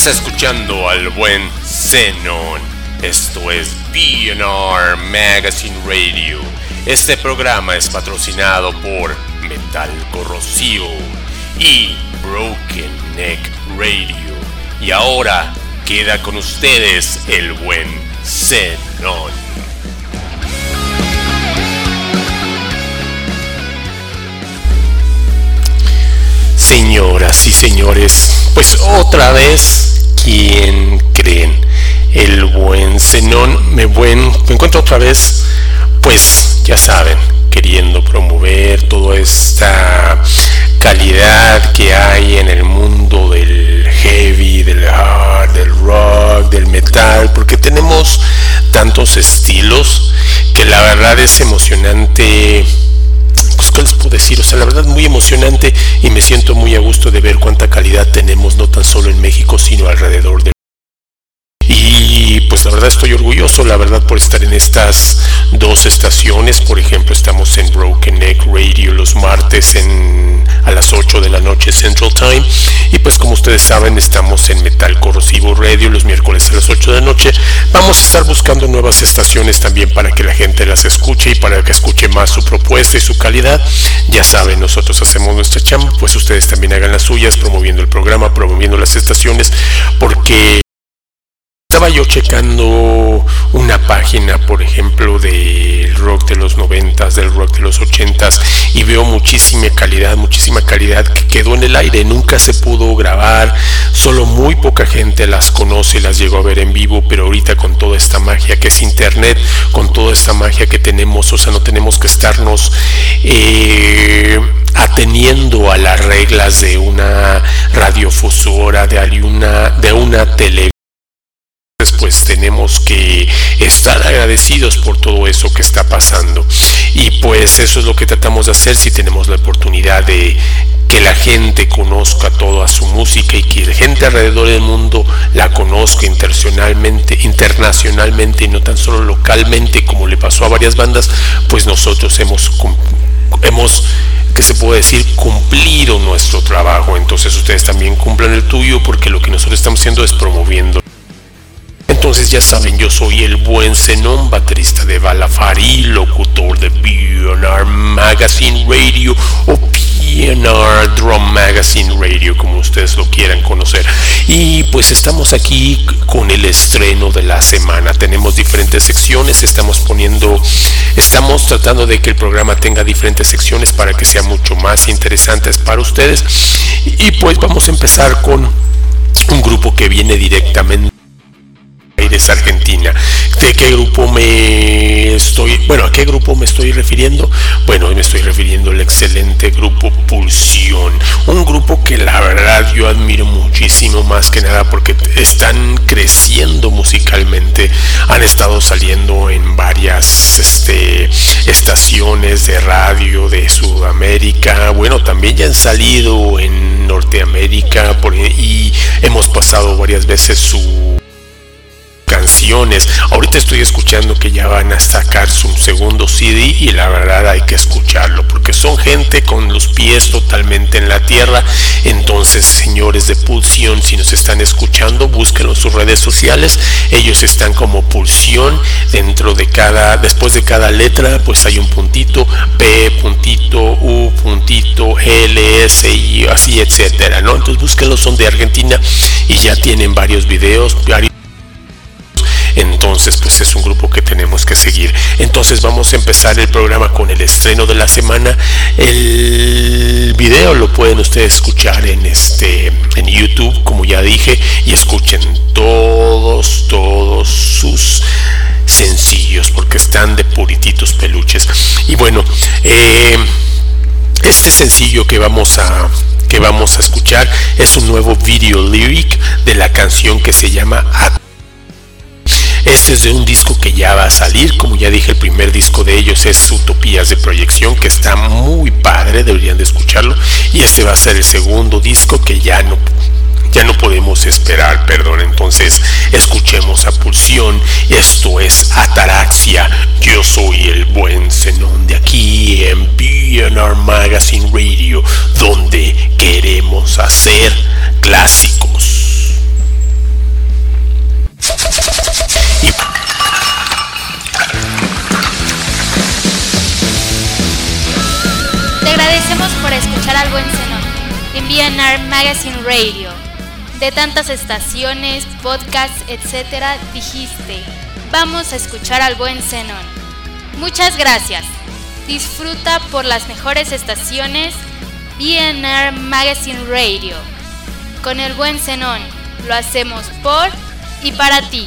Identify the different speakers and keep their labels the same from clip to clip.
Speaker 1: Estás escuchando al buen Zenon. Esto es BNR Magazine Radio. Este programa es patrocinado por Metal Corrosivo y Broken Neck Radio. Y ahora queda con ustedes el buen Zenon. Señoras y señores, pues otra vez, ¿quién creen? El buen Zenón me, buen, me encuentro otra vez, pues ya saben, queriendo promover toda esta calidad que hay en el mundo del heavy, del hard, del rock, del metal, porque tenemos tantos estilos que la verdad es emocionante les puedo decir, o sea, la verdad muy emocionante y me siento muy a gusto de ver cuánta calidad tenemos, no tan solo en México, sino alrededor del pues la verdad estoy orgulloso, la verdad, por estar en estas dos estaciones. Por ejemplo, estamos en Broken Neck Radio los martes en, a las 8 de la noche Central Time. Y pues como ustedes saben, estamos en Metal Corrosivo Radio los miércoles a las 8 de la noche. Vamos a estar buscando nuevas estaciones también para que la gente las escuche y para que escuche más su propuesta y su calidad. Ya saben, nosotros hacemos nuestra chamba, pues ustedes también hagan las suyas, promoviendo el programa, promoviendo las estaciones, porque estaba yo checando una página, por ejemplo, del rock de los noventas, del rock de los ochentas, y veo muchísima calidad, muchísima calidad que quedó en el aire, nunca se pudo grabar, solo muy poca gente las conoce y las llegó a ver en vivo, pero ahorita con toda esta magia que es internet, con toda esta magia que tenemos, o sea, no tenemos que estarnos eh, ateniendo a las reglas de una radiofusora, de una, de una televisión pues tenemos que estar agradecidos por todo eso que está pasando. Y pues eso es lo que tratamos de hacer si tenemos la oportunidad de que la gente conozca toda su música y que la gente alrededor del mundo la conozca internacionalmente, internacionalmente y no tan solo localmente como le pasó a varias bandas, pues nosotros hemos hemos que se puede decir cumplido nuestro trabajo, entonces ustedes también cumplan el tuyo porque lo que nosotros estamos haciendo es promoviendo entonces ya saben, yo soy el buen Zenón, baterista de Balafari, locutor de BNR Magazine Radio o BNR Drum Magazine Radio, como ustedes lo quieran conocer. Y pues estamos aquí con el estreno de la semana. Tenemos diferentes secciones, estamos poniendo, estamos tratando de que el programa tenga diferentes secciones para que sea mucho más interesantes para ustedes. Y pues vamos a empezar con un grupo que viene directamente Aires, Argentina. ¿De qué grupo me estoy, bueno, a qué grupo me estoy refiriendo? Bueno, me estoy refiriendo al excelente grupo Pulsión, un grupo que la verdad yo admiro muchísimo más que nada porque están creciendo musicalmente, han estado saliendo en varias este, estaciones de radio de Sudamérica, bueno, también ya han salido en Norteamérica y hemos pasado varias veces su Ahorita estoy escuchando que ya van a sacar su segundo CD y la verdad hay que escucharlo porque son gente con los pies totalmente en la tierra. Entonces, señores de Pulsión, si nos están escuchando, búsquenlo en sus redes sociales. Ellos están como Pulsión dentro de cada, después de cada letra, pues hay un puntito P, puntito U, puntito L, S, I, así, etcétera, ¿no? Entonces, búsquenlo, son de Argentina y ya tienen varios videos, varios entonces pues es un grupo que tenemos que seguir. Entonces vamos a empezar el programa con el estreno de la semana. El video lo pueden ustedes escuchar en este en youtube como ya dije y escuchen todos todos sus sencillos porque están de purititos peluches. Y bueno eh, este sencillo que vamos a que vamos a escuchar es un nuevo video lyric de la canción que se llama este es de un disco que ya va a salir, como ya dije, el primer disco de ellos es Utopías de Proyección, que está muy padre, deberían de escucharlo. Y este va a ser el segundo disco que ya no ya no podemos esperar, perdón. Entonces, escuchemos a Pulsión. Esto es Ataraxia. Yo soy el buen Zenón de aquí en BNR Magazine Radio, donde queremos hacer clásicos.
Speaker 2: BNR Magazine Radio. De tantas estaciones, podcasts, etc., dijiste, vamos a escuchar al buen Zenón. Muchas gracias. Disfruta por las mejores estaciones BNR Magazine Radio. Con el buen Zenón, lo hacemos por y para ti.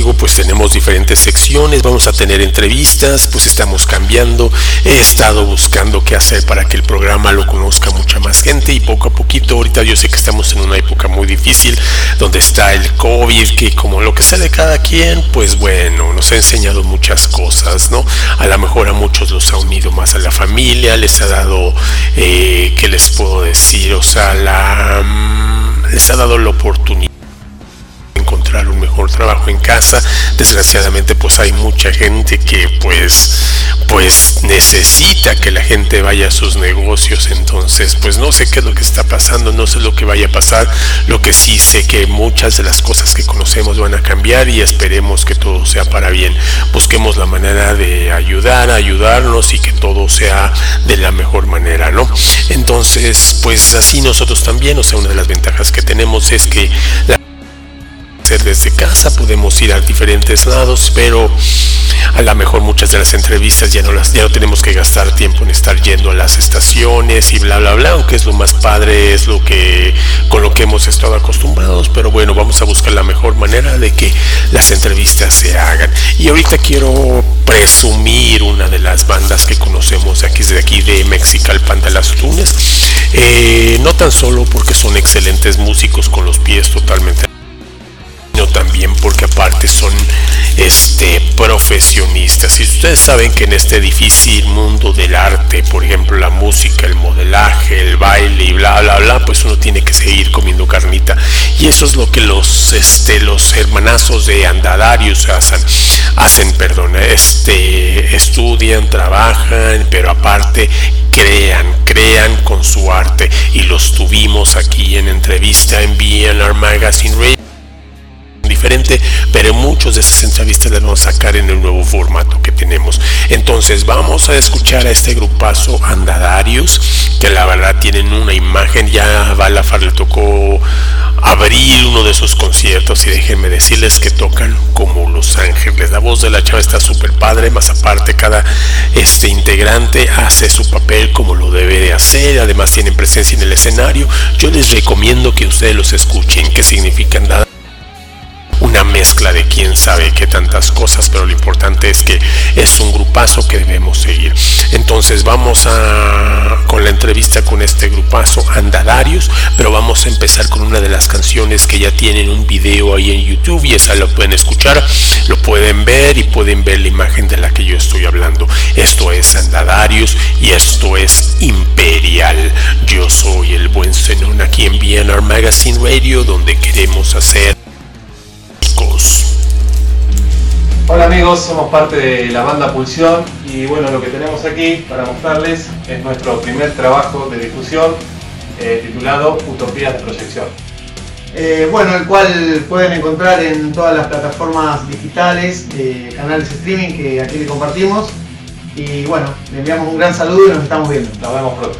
Speaker 1: pues tenemos diferentes secciones, vamos a tener entrevistas, pues estamos cambiando, he estado buscando qué hacer para que el programa lo conozca mucha más gente y poco a poquito, ahorita yo sé que estamos en una época muy difícil, donde está el COVID, que como lo que sea de cada quien, pues bueno, nos ha enseñado muchas cosas, ¿no? A lo mejor a muchos los ha unido más a la familia, les ha dado, eh, ¿qué les puedo decir? O sea, la, mm, les ha dado la oportunidad trabajo en casa. Desgraciadamente pues hay mucha gente que pues pues necesita que la gente vaya a sus negocios. Entonces pues no sé qué es lo que está pasando, no sé lo que vaya a pasar. Lo que sí sé que muchas de las cosas que conocemos van a cambiar y esperemos que todo sea para bien. Busquemos la manera de ayudar, ayudarnos y que todo sea de la mejor manera, ¿no? Entonces pues así nosotros también, o sea, una de las ventajas que tenemos es que la desde casa, podemos ir a diferentes lados, pero a lo mejor muchas de las entrevistas ya no las ya no tenemos que gastar tiempo en estar yendo a las estaciones y bla bla bla, aunque es lo más padre, es lo que con lo que hemos estado acostumbrados, pero bueno, vamos a buscar la mejor manera de que las entrevistas se hagan. Y ahorita quiero presumir una de las bandas que conocemos aquí desde aquí de Mexicalpan de las Tunes, eh, no tan solo porque son excelentes músicos con los pies totalmente también porque aparte son este profesionistas. Y ustedes saben que en este difícil mundo del arte por ejemplo la música el modelaje el baile y bla bla bla pues uno tiene que seguir comiendo carnita. Y eso es lo que los este los hermanazos de andadarios hacen hacen perdón este estudian trabajan pero aparte crean, crean con su arte. Y los tuvimos aquí en entrevista en BNR Magazine Radio pero muchos de esas entrevistas las vamos a sacar en el nuevo formato que tenemos. Entonces vamos a escuchar a este grupazo Andadarius, que la verdad tienen una imagen, ya Balafar le tocó abrir uno de sus conciertos y déjenme decirles que tocan como Los Ángeles. La voz de la chava está súper padre, más aparte cada este integrante hace su papel como lo debe de hacer, además tienen presencia en el escenario. Yo les recomiendo que ustedes los escuchen, qué significan nada una mezcla de quién sabe qué tantas cosas, pero lo importante es que es un grupazo que debemos seguir. Entonces vamos a con la entrevista con este grupazo Andadarios, pero vamos a empezar con una de las canciones que ya tienen un video ahí en YouTube y esa lo pueden escuchar, lo pueden ver y pueden ver la imagen de la que yo estoy hablando. Esto es Andadarios y esto es Imperial. Yo soy el buen Zenón aquí en BNR Magazine Radio donde queremos hacer
Speaker 3: Hola amigos, somos parte de la banda Pulsión y bueno, lo que tenemos aquí para mostrarles es nuestro primer trabajo de difusión eh, titulado Utopías de Proyección.
Speaker 4: Eh, bueno, el cual pueden encontrar en todas las plataformas digitales, eh, canales streaming que aquí le compartimos. Y bueno, le enviamos un gran saludo y nos estamos viendo.
Speaker 3: Nos vemos pronto.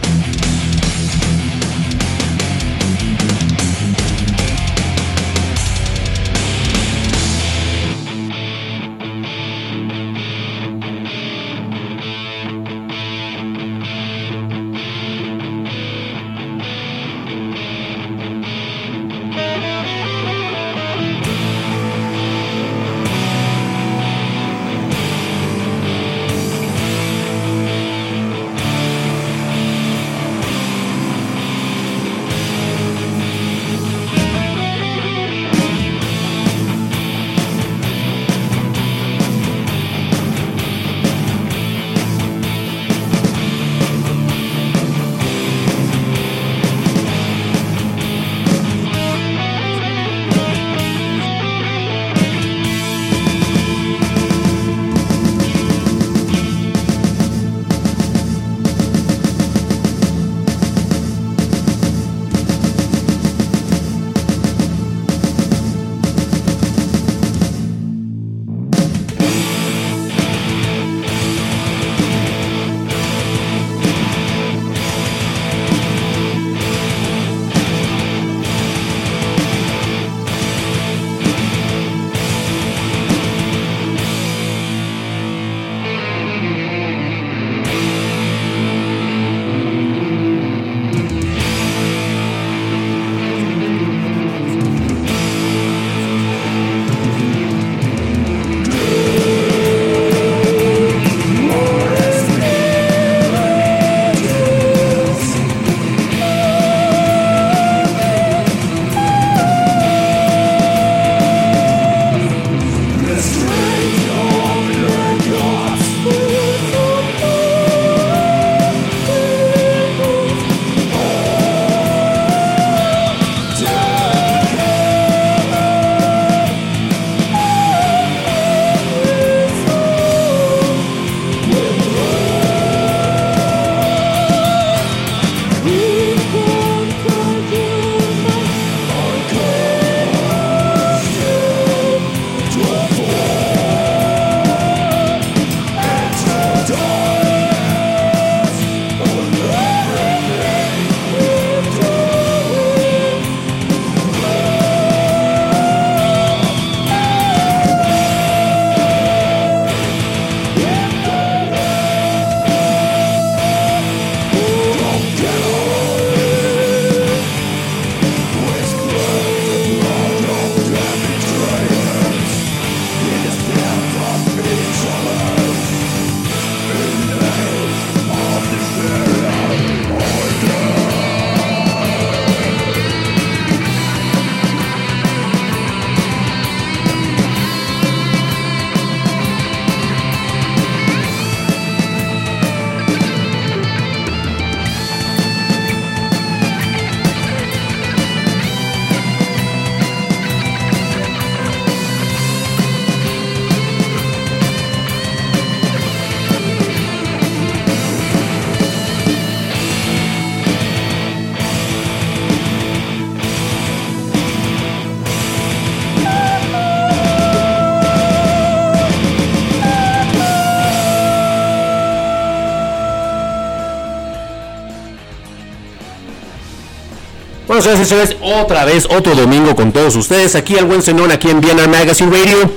Speaker 5: Bueno, señores y señores, otra vez, otro domingo con todos ustedes, aquí al buen Zenón, aquí en Vienna Magazine Radio.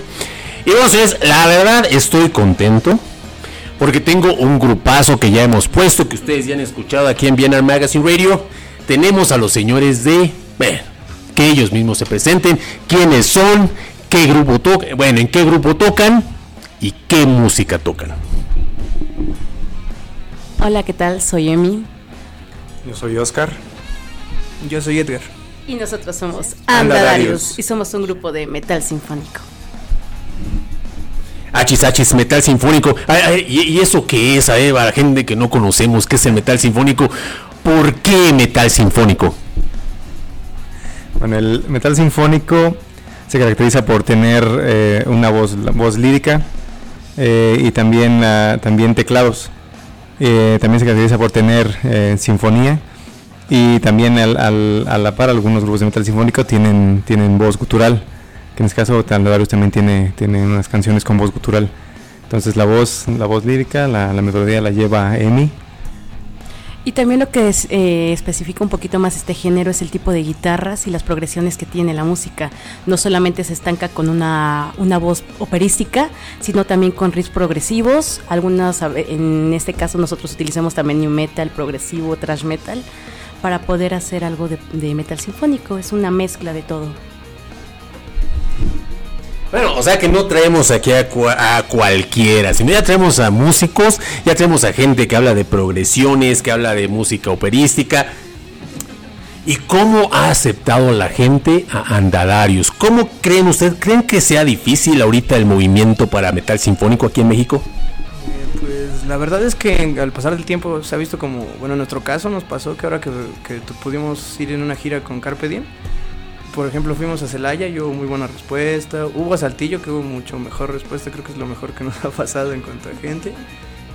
Speaker 5: Y bueno, señores, la verdad estoy contento porque tengo un grupazo que ya hemos puesto, que ustedes ya han escuchado aquí en Vienna Magazine Radio. Tenemos a los señores de, bueno, que ellos mismos se presenten, quiénes son, qué grupo tocan, bueno, en qué grupo tocan y qué música tocan.
Speaker 6: Hola, ¿qué tal? Soy Emi.
Speaker 7: Yo soy Oscar.
Speaker 8: Yo soy Edgar.
Speaker 6: Y nosotros somos
Speaker 7: Andadarius.
Speaker 6: Y somos un grupo de metal sinfónico.
Speaker 5: Achis, achis, metal sinfónico. Ay, ay, ¿y, eso qué es? A ver, para la gente que no conocemos, ¿qué es el metal sinfónico? ¿Por qué metal sinfónico?
Speaker 7: Bueno, el metal sinfónico se caracteriza por tener eh, una voz, la voz lírica eh, y también, ah, también teclados. Eh, también se caracteriza por tener eh, sinfonía y también al, al- a la par algunos grupos de metal sinfónico tienen, tienen voz gutural, que en este caso Tandadarius también tiene, tiene unas canciones con voz gutural. Entonces la voz, la voz lírica, la, la melodía la lleva Emi.
Speaker 6: Y también lo que es, eh, especifica un poquito más este género es el tipo de guitarras y las progresiones que tiene la música. No solamente se estanca con una, una voz operística, sino también con riffs progresivos. Algunas, en este caso nosotros utilizamos también new metal, progresivo, thrash metal, para poder hacer algo de, metal sinfónico. Es una mezcla de todo.
Speaker 5: Bueno, o sea que no traemos aquí a, a cualquiera, sino ya traemos a músicos, ya traemos a gente que habla de progresiones, que habla de música operística. ¿Y cómo ha aceptado la gente a Andadarius? ¿Cómo creen ustedes? ¿Creen que sea difícil ahorita el movimiento para metal sinfónico aquí en México?
Speaker 8: La verdad es que al pasar del tiempo se ha visto como, bueno, en nuestro caso nos pasó que ahora que, que pudimos ir en una gira con Carpe Diem, por ejemplo, fuimos a Celaya y hubo muy buena respuesta. Hubo a Saltillo que hubo mucho mejor respuesta, creo que es lo mejor que nos ha pasado en cuanto a gente.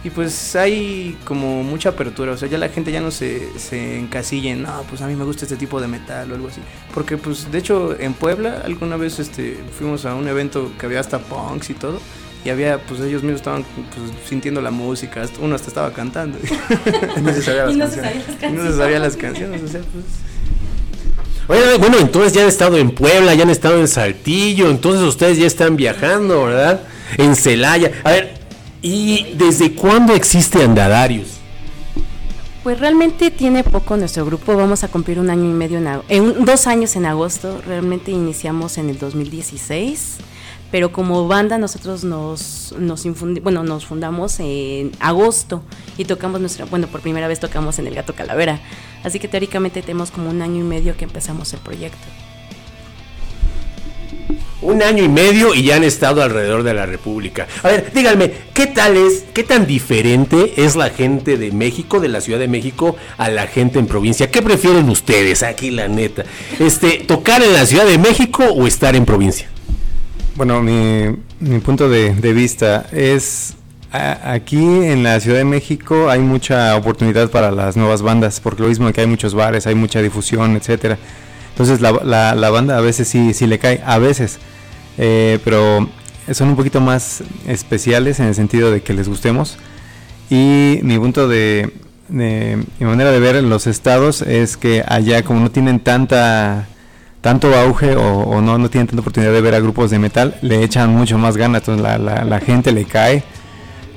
Speaker 8: Y pues hay como mucha apertura, o sea, ya la gente ya no se, se encasilla en, no, pues a mí me gusta este tipo de metal o algo así. Porque pues de hecho en Puebla alguna vez este, fuimos a un evento que había hasta punks y todo. Y había, pues ellos mismos estaban pues, sintiendo la música, hasta- uno hasta estaba cantando. y no se sabía las
Speaker 6: Y no se
Speaker 8: canciones.
Speaker 6: sabía las
Speaker 8: Y no se sabía las canciones, o sea, pues...
Speaker 5: Oye, bueno, entonces ya han estado en Puebla, ya han estado en Saltillo, entonces ustedes ya están viajando, ¿verdad? En Celaya. A ver, ¿y desde cuándo existe Andadarius?
Speaker 6: Pues realmente tiene poco nuestro grupo, vamos a cumplir un año y medio, en, eh, dos años en agosto, realmente iniciamos en el 2016, pero como banda nosotros nos, nos, infundi- bueno, nos fundamos en agosto y tocamos nuestra, bueno, por primera vez tocamos en el Gato Calavera, así que teóricamente tenemos como un año y medio que empezamos el proyecto.
Speaker 5: Un año y medio y ya han estado alrededor de la República. A ver, díganme, ¿qué tal es, qué tan diferente es la gente de México, de la Ciudad de México, a la gente en provincia? ¿Qué prefieren ustedes, aquí la neta? Este, ¿tocar en la Ciudad de México o estar en provincia?
Speaker 7: Bueno, mi, punto de, vista es aquí en la Ciudad de México hay mucha oportunidad para las nuevas bandas, porque lo mismo que hay muchos bares, hay mucha difusión, etcétera. Entonces la, la- la banda a veces sí, sí le cae, a veces, eh, pero son un poquito más especiales en el sentido de que les gustemos. Y mi punto de, de- mi manera de ver en los estados es que allá como no tienen tanta tanto auge o, o no, no tienen tanta oportunidad de ver a grupos de metal, le echan mucho más ganas, entonces la, la, la gente le cae,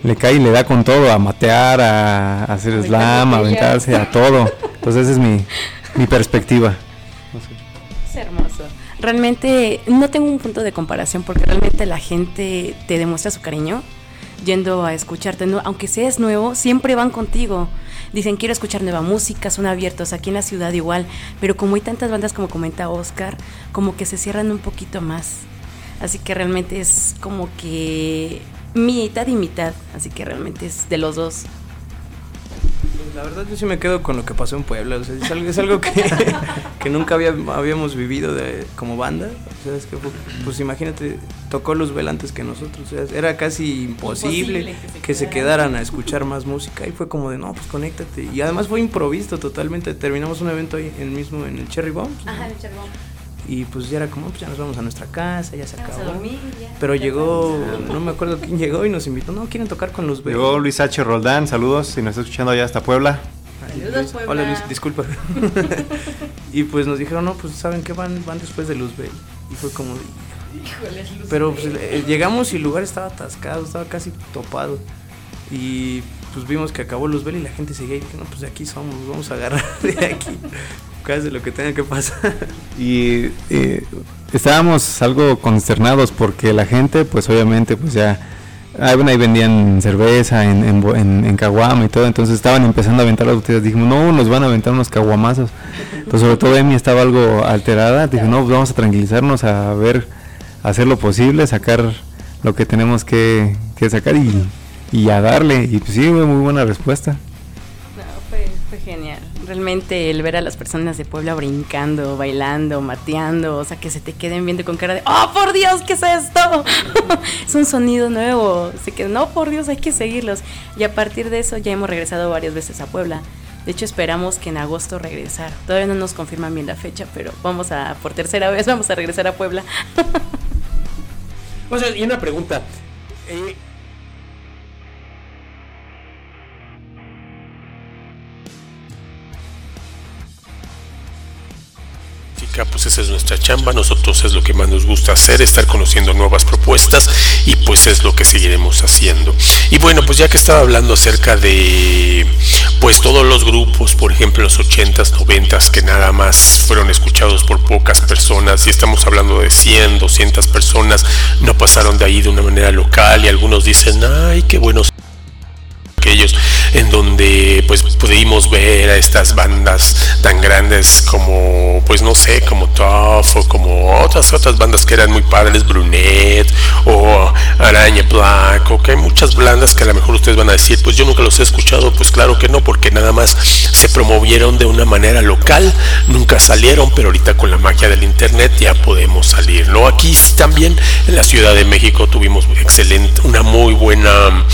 Speaker 7: le cae y le da con todo, a matear, a, a hacer slam, a aventarse, a todo. Entonces esa es mi, mi perspectiva.
Speaker 6: Es hermoso. Realmente no tengo un punto de comparación porque realmente la gente te demuestra su cariño yendo a escucharte, ¿no? aunque seas nuevo, siempre van contigo. Dicen, quiero escuchar nueva música, son abiertos, aquí en la ciudad igual, pero como hay tantas bandas como comenta Oscar, como que se cierran un poquito más. Así que realmente es como que mitad y mitad, así que realmente es de los dos.
Speaker 8: Pues, La verdad yo sí me quedo con lo que pasó en Puebla, o sea, es algo, es algo que, que nunca había- habíamos vivido de, como banda, o sea, es que fue- pues imagínate, tocó Luzbel antes que nosotros, o sea, era casi imposible,
Speaker 6: Imposible que se
Speaker 8: que se
Speaker 6: quedaran.
Speaker 8: a escuchar más música y fue como de, no, pues conéctate, y además fue improvisto totalmente, terminamos un evento ahí en mismo en el Cherry Bomb, y pues ya era como, pues ya nos vamos a nuestra casa, ya se acabó. Pero llegó, no me acuerdo quién llegó y nos invitó, no, quieren tocar con Luzbel.
Speaker 9: Llegó Luis H. Roldán, saludos, si nos está escuchando allá hasta Puebla.
Speaker 8: Ay, Luis. Hola Luis, disculpa. Y pues nos dijeron, no, pues saben que van, van después de Luzbel. Y fue como, pero pues, eh, llegamos y el lugar estaba atascado, estaba casi topado. Y pues vimos que acabó Luzbel y la gente seguía y dije, no, pues de aquí somos, vamos a agarrar de aquí. Casi lo que tenga que pasar.
Speaker 7: Y eh, estábamos algo consternados porque la gente, pues obviamente, pues ya Ahí, bueno, ahí vendían cerveza en, en, en, caguama y todo, entonces estaban empezando a aventar las botellas. Dijimos, no, nos van a aventar unos caguamazos. Entonces, sobre todo Emi estaba algo alterada. Dije, no, pues vamos a tranquilizarnos, a ver, a hacer lo posible, sacar lo que tenemos que, que sacar y, y a darle. Y pues sí, fue muy buena respuesta.
Speaker 6: No, fue, fue genial realmente el ver a las personas de Puebla brincando, bailando, mateando, o sea, que se te queden viendo con cara de, ¡oh, por Dios, qué es esto! es un sonido nuevo. Se quedan, no, por Dios, hay que seguirlos. Y a partir de eso ya hemos regresado varias veces a Puebla. De hecho, esperamos que en agosto regresar. Todavía no nos confirman bien la fecha, pero vamos a, por tercera vez, vamos a regresar a Puebla.
Speaker 1: o sea, y una pregunta. Eh, pues esa es nuestra chamba, nosotros es lo que más nos gusta hacer, estar conociendo nuevas propuestas y pues es lo que seguiremos haciendo. Y bueno, pues ya que estaba hablando acerca de pues todos los grupos, por ejemplo, los 80s, 90s que nada más fueron escuchados por pocas personas y estamos hablando de 100, 200 personas, no pasaron de ahí de una manera local y algunos dicen, ay, qué buenos aquellos en donde pues pudimos ver a estas bandas tan grandes como pues no sé como Tough o como otras otras bandas que eran muy padres Brunet o Araña Black o que hay muchas bandas que a lo mejor ustedes van a decir pues yo nunca los he escuchado pues claro que no porque nada más se promovieron de una manera local nunca salieron pero ahorita con la magia del internet ya podemos salir no aquí también en la Ciudad de México tuvimos excelente una muy buena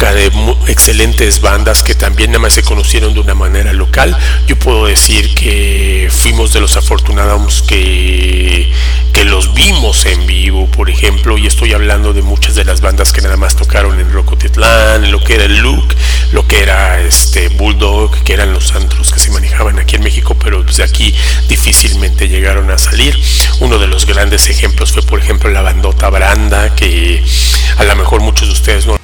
Speaker 1: de excelentes bandas que también nada más se conocieron de una manera local. Yo puedo decir que fuimos de los afortunados que, que los vimos en vivo, por ejemplo, y estoy hablando de muchas de las bandas que nada más tocaron en Rocotitlán, lo que era el Look, lo que era este Bulldog, que eran los antros que se manejaban aquí en México, pero desde aquí difícilmente llegaron a salir. Uno de los grandes ejemplos fue, por ejemplo, la bandota Branda, que a lo mejor muchos de ustedes no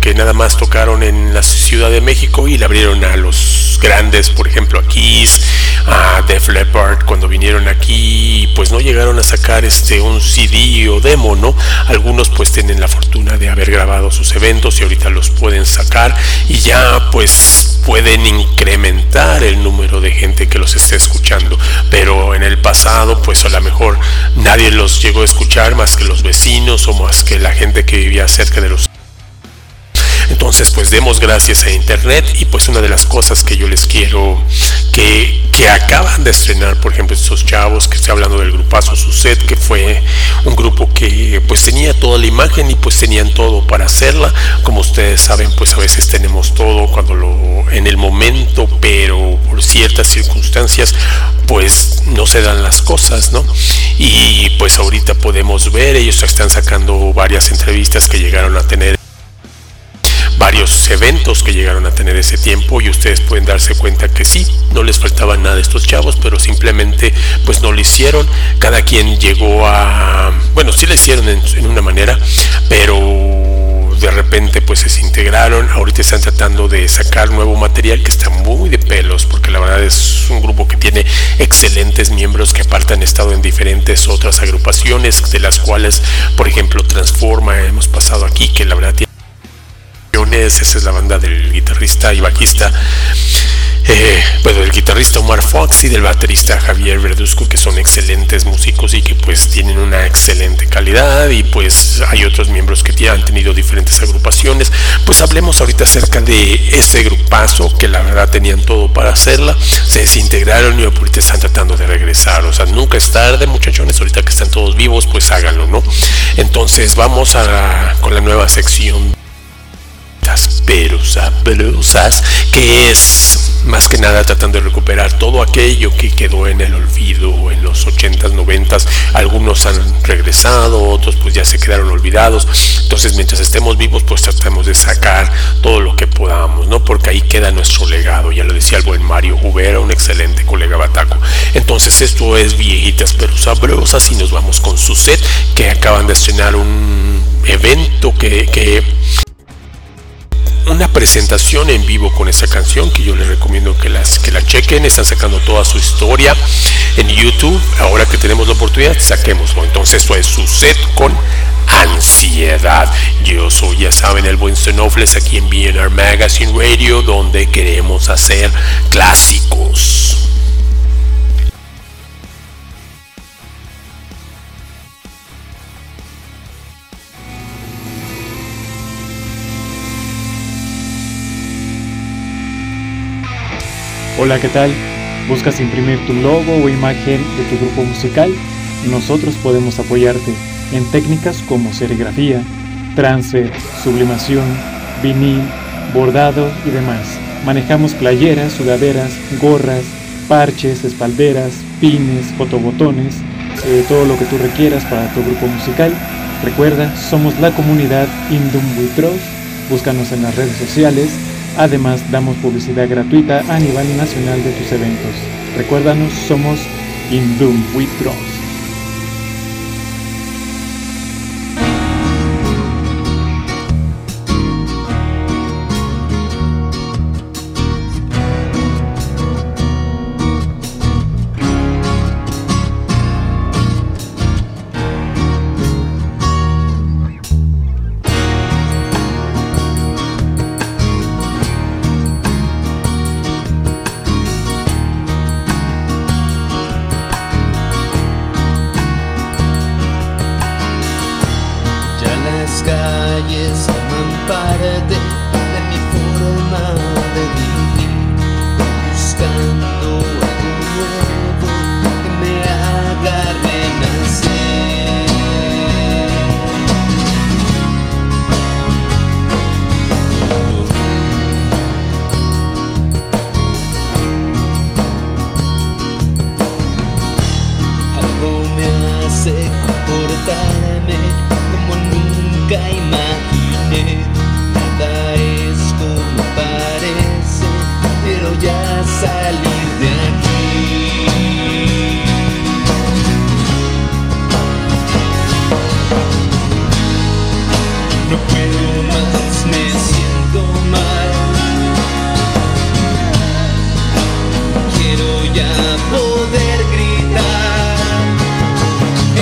Speaker 1: que nada más tocaron en la Ciudad de México y le abrieron a los grandes, por ejemplo a Kiss, a Def Leppard cuando vinieron aquí, pues no llegaron a sacar este un CD o demo, ¿no? Algunos pues tienen la fortuna de haber grabado sus eventos y ahorita los pueden sacar y ya pues pueden incrementar el número de gente que los esté escuchando, pero en el pasado pues a lo mejor nadie los llegó a escuchar más que los vecinos o más que la gente que vivía cerca de los entonces, pues demos gracias a Internet y pues una de las cosas que yo les quiero que, que acaban de estrenar, por ejemplo, estos chavos que estoy hablando del grupazo Suset, que fue un grupo que pues tenía toda la imagen y pues tenían todo para hacerla. Como ustedes saben, pues a veces tenemos todo cuando lo en el momento, pero por ciertas circunstancias pues no se dan las cosas, ¿no? Y pues ahorita podemos ver, ellos están sacando varias entrevistas que llegaron a tener varios eventos que llegaron a tener ese tiempo y ustedes pueden darse cuenta que sí, no les faltaba nada a estos chavos, pero simplemente pues no lo hicieron. Cada quien llegó a, bueno, sí lo hicieron en, en una manera, pero de repente pues se integraron, ahorita están tratando de sacar nuevo material que está muy de pelos, porque la verdad es un grupo que tiene excelentes miembros que aparte han estado en diferentes otras agrupaciones, de las cuales por ejemplo Transforma, hemos pasado aquí, que la verdad tiene esa es la banda del guitarrista y bajista, eh, bueno, del guitarrista Omar Fox y del baterista Javier Verduzco, que son excelentes músicos y que pues tienen una excelente calidad y pues hay otros miembros que han tenido diferentes agrupaciones. Pues hablemos ahorita acerca de ese grupazo que la verdad tenían todo para hacerla, se desintegraron y ahorita están tratando de regresar, o sea, nunca es tarde muchachones, ahorita que están todos vivos, pues háganlo, ¿no? Entonces vamos a, con la nueva sección pero sabrosas, que es más que nada tratando de recuperar todo aquello que quedó en el olvido en los 80s, 90s. Algunos han regresado, otros pues ya se quedaron olvidados. Entonces, mientras estemos vivos, pues tratamos de sacar todo lo que podamos, ¿no? Porque ahí queda nuestro legado. Ya lo decía el buen Mario Jubera, un excelente colega bataco. Entonces, esto es viejitas pero sabrosas y nos vamos con su set que acaban de estrenar un evento que una presentación en vivo con esta canción que yo les recomiendo que, las, que la chequen. Están sacando toda su historia en YouTube. Ahora que tenemos la oportunidad, saquémoslo. Entonces, esto es su set con ansiedad. Yo soy, ya saben, el buen Zenofles aquí en BNR Magazine Radio, donde queremos hacer clásicos.
Speaker 9: Hola, ¿qué tal? ¿Buscas imprimir tu logo o imagen de tu grupo musical? Nosotros podemos apoyarte en técnicas como serigrafía, transfer, sublimación, vinil, bordado y demás. Manejamos playeras, sudaderas, gorras, parches, espalderas, pines, fotobotones, eh, todo lo que tú requieras para tu grupo musical. Recuerda, somos la comunidad Indum. Búscanos en las redes sociales Además, damos publicidad gratuita a nivel nacional de tus eventos. Recuérdanos, somos Indum We.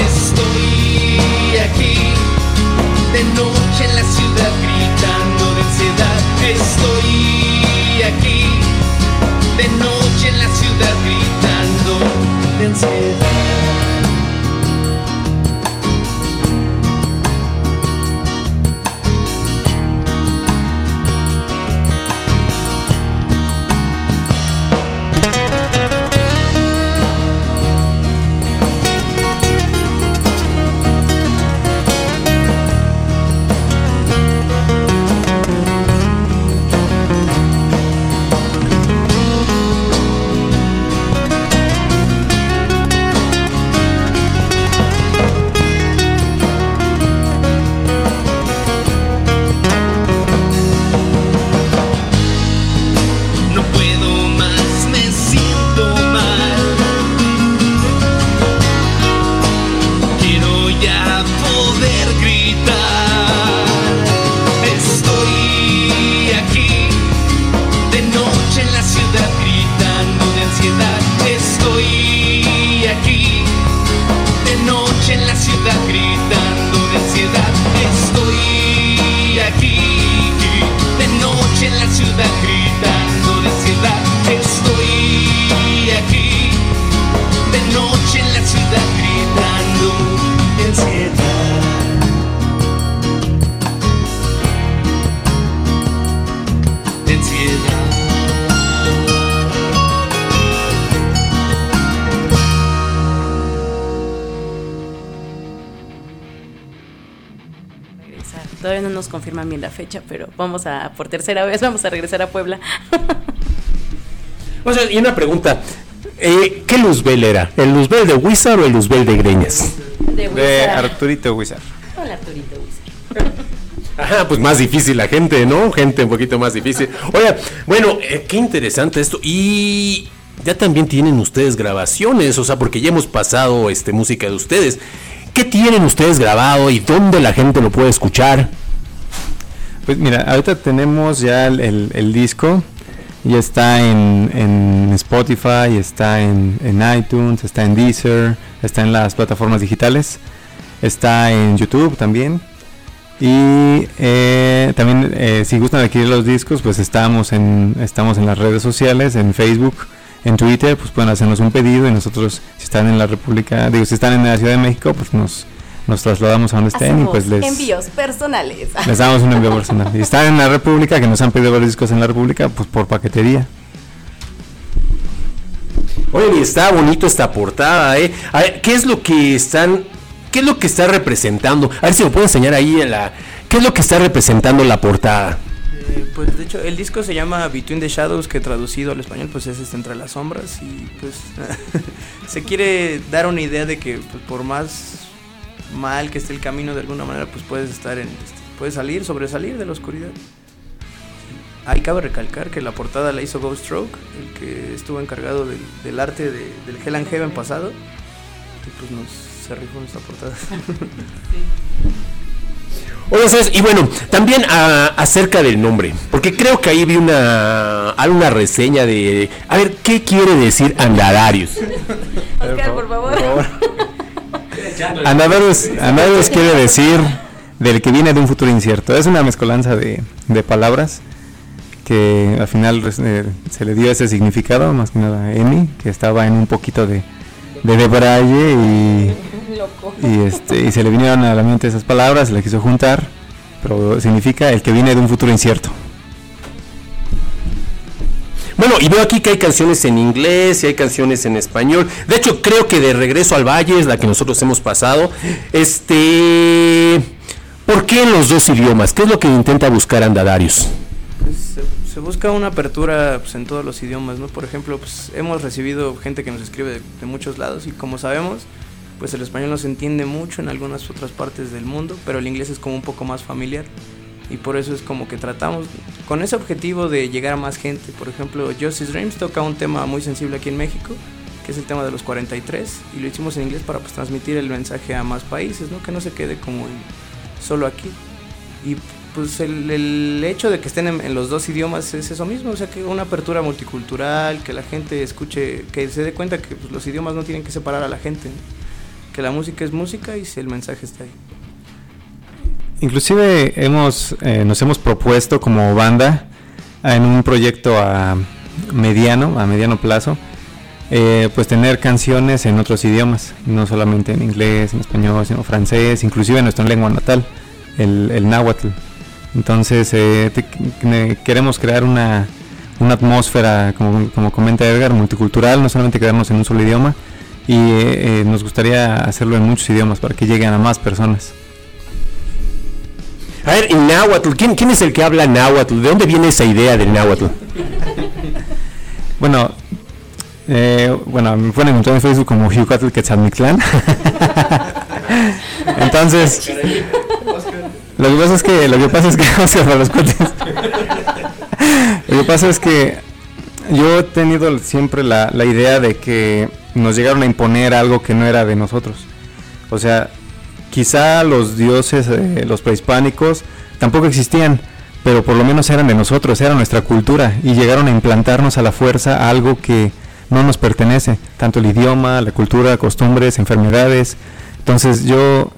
Speaker 10: Estoy aquí de noche en la ciudad gritando de ansiedad. Estoy aquí de noche en la ciudad gritando de ansiedad. La
Speaker 6: fecha, pero vamos a, por tercera vez, vamos a regresar a Puebla.
Speaker 5: O sea, y una pregunta. Eh, ¿Qué Luzbel era? ¿El Luzbel de Wizard o el Luzbel de Greñas?
Speaker 6: De
Speaker 7: De
Speaker 6: Wizard.
Speaker 7: Arturito Wizard.
Speaker 6: Hola, Arturito Wizard.
Speaker 5: Ajá, pues más difícil la gente, ¿no? Gente un poquito más difícil. Oiga, bueno, eh, qué interesante esto. Y ya también tienen ustedes grabaciones, o sea, porque ya hemos pasado este música de ustedes. ¿Qué tienen ustedes grabado y dónde la gente lo puede escuchar?
Speaker 7: Pues mira, ahorita tenemos ya el, disco, ya está en, en Spotify, está en, en iTunes, está en Deezer, está en las plataformas digitales, está en YouTube también. Y eh, también eh, si gustan adquirir los discos, pues estamos en, estamos en las redes sociales, en Facebook, en Twitter, pues pueden hacernos un pedido y nosotros si están en la República, digo, si están en la Ciudad de México, pues nos, nos trasladamos a donde estén y pues les...
Speaker 6: envíos personales.
Speaker 7: Les damos un envío personal. Y están en la República, que nos han pedido varios discos en la República, pues por paquetería.
Speaker 5: Oye, y está bonito esta portada, ¿eh? A ver, ¿qué es lo que están, qué es lo que está representando? A ver si me puede enseñar ahí en la, ¿qué es lo que está representando la portada?
Speaker 8: Eh, pues de hecho el disco se llama Between the Shadows que traducido al español pues es este, entre las sombras y pues se quiere dar una idea de que pues, por más mal que esté el camino de alguna manera pues puedes estar en este, puedes salir sobresalir de la oscuridad ahí cabe recalcar que la portada la hizo Ghost Stroke el que estuvo encargado del, del arte de- del Hell and Heaven pasado y pues nos se rifó nuestra portada
Speaker 5: Oye, ¿sabes? y bueno, también ah, acerca del nombre, porque creo que ahí vi una, alguna reseña de, a ver, ¿qué quiere decir Andadarius?
Speaker 6: Oscar, por favor.
Speaker 7: Andadarius quiere decir del que viene de un futuro incierto. Es una mezcolanza de, de palabras que al final eh, se le dio ese significado, más que nada a Emi, que estaba en un poquito de, de debraye y, y, este, y se le vinieron a la mente esas palabras, se le quiso juntar, pero significa el que viene de un futuro incierto.
Speaker 5: Bueno, y veo aquí que hay canciones en inglés y hay canciones en español. De hecho, creo que de Regreso al Valle es la que nosotros hemos pasado. Este, ¿por qué los dos idiomas? ¿Qué es lo que intenta buscar Andadarius?
Speaker 8: Pues, se, se busca una apertura pues, en todos los idiomas, ¿no? Por ejemplo, pues, hemos recibido gente que nos escribe de, de muchos lados y como sabemos, pues el español no se entiende mucho en algunas otras partes del mundo, pero el inglés es como un poco más familiar y por eso es como que tratamos con ese objetivo de llegar a más gente. Por ejemplo, Justice Dreams toca un tema muy sensible aquí en México, que es el tema de los 43 y lo hicimos en inglés para pues, transmitir el mensaje a más países, ¿no? Que no se quede como en- solo aquí. Y pues el, el hecho de que estén en, en los dos idiomas es eso mismo, o sea que una apertura multicultural, que la gente escuche, que se dé cuenta que pues, los idiomas no tienen que separar a la gente, ¿no? que la música es música y si el mensaje está ahí.
Speaker 7: Inclusive hemos, eh, nos hemos propuesto como banda en un proyecto a mediano, a mediano plazo, eh, pues tener canciones en otros idiomas, no solamente en inglés, en español, sino francés, inclusive en nuestra lengua natal, el, el náhuatl. Entonces eh, queremos crear una, una atmósfera, como, como comenta Edgar, multicultural, no solamente quedarnos en un solo idioma, y eh, eh, nos gustaría hacerlo en muchos idiomas para que lleguen a más personas.
Speaker 5: A ver, en náhuatl, ¿quién, es el que habla náhuatl? ¿De dónde viene esa idea del náhuatl?
Speaker 7: Bueno, eh, bueno, me pueden encontrar en Facebook como Hucuatl Quetzalmictlán. Entonces, lo que pasa es que, lo que pasa es que, para. Lo que pasa es que yo he tenido siempre la, la idea de que nos llegaron a imponer algo que no era de nosotros. O sea, quizá los dioses, eh, los prehispánicos, tampoco existían, pero por lo menos eran de nosotros, era nuestra cultura, y llegaron a implantarnos a la fuerza algo que no nos pertenece, tanto el idioma, la cultura, costumbres, enfermedades. Entonces yo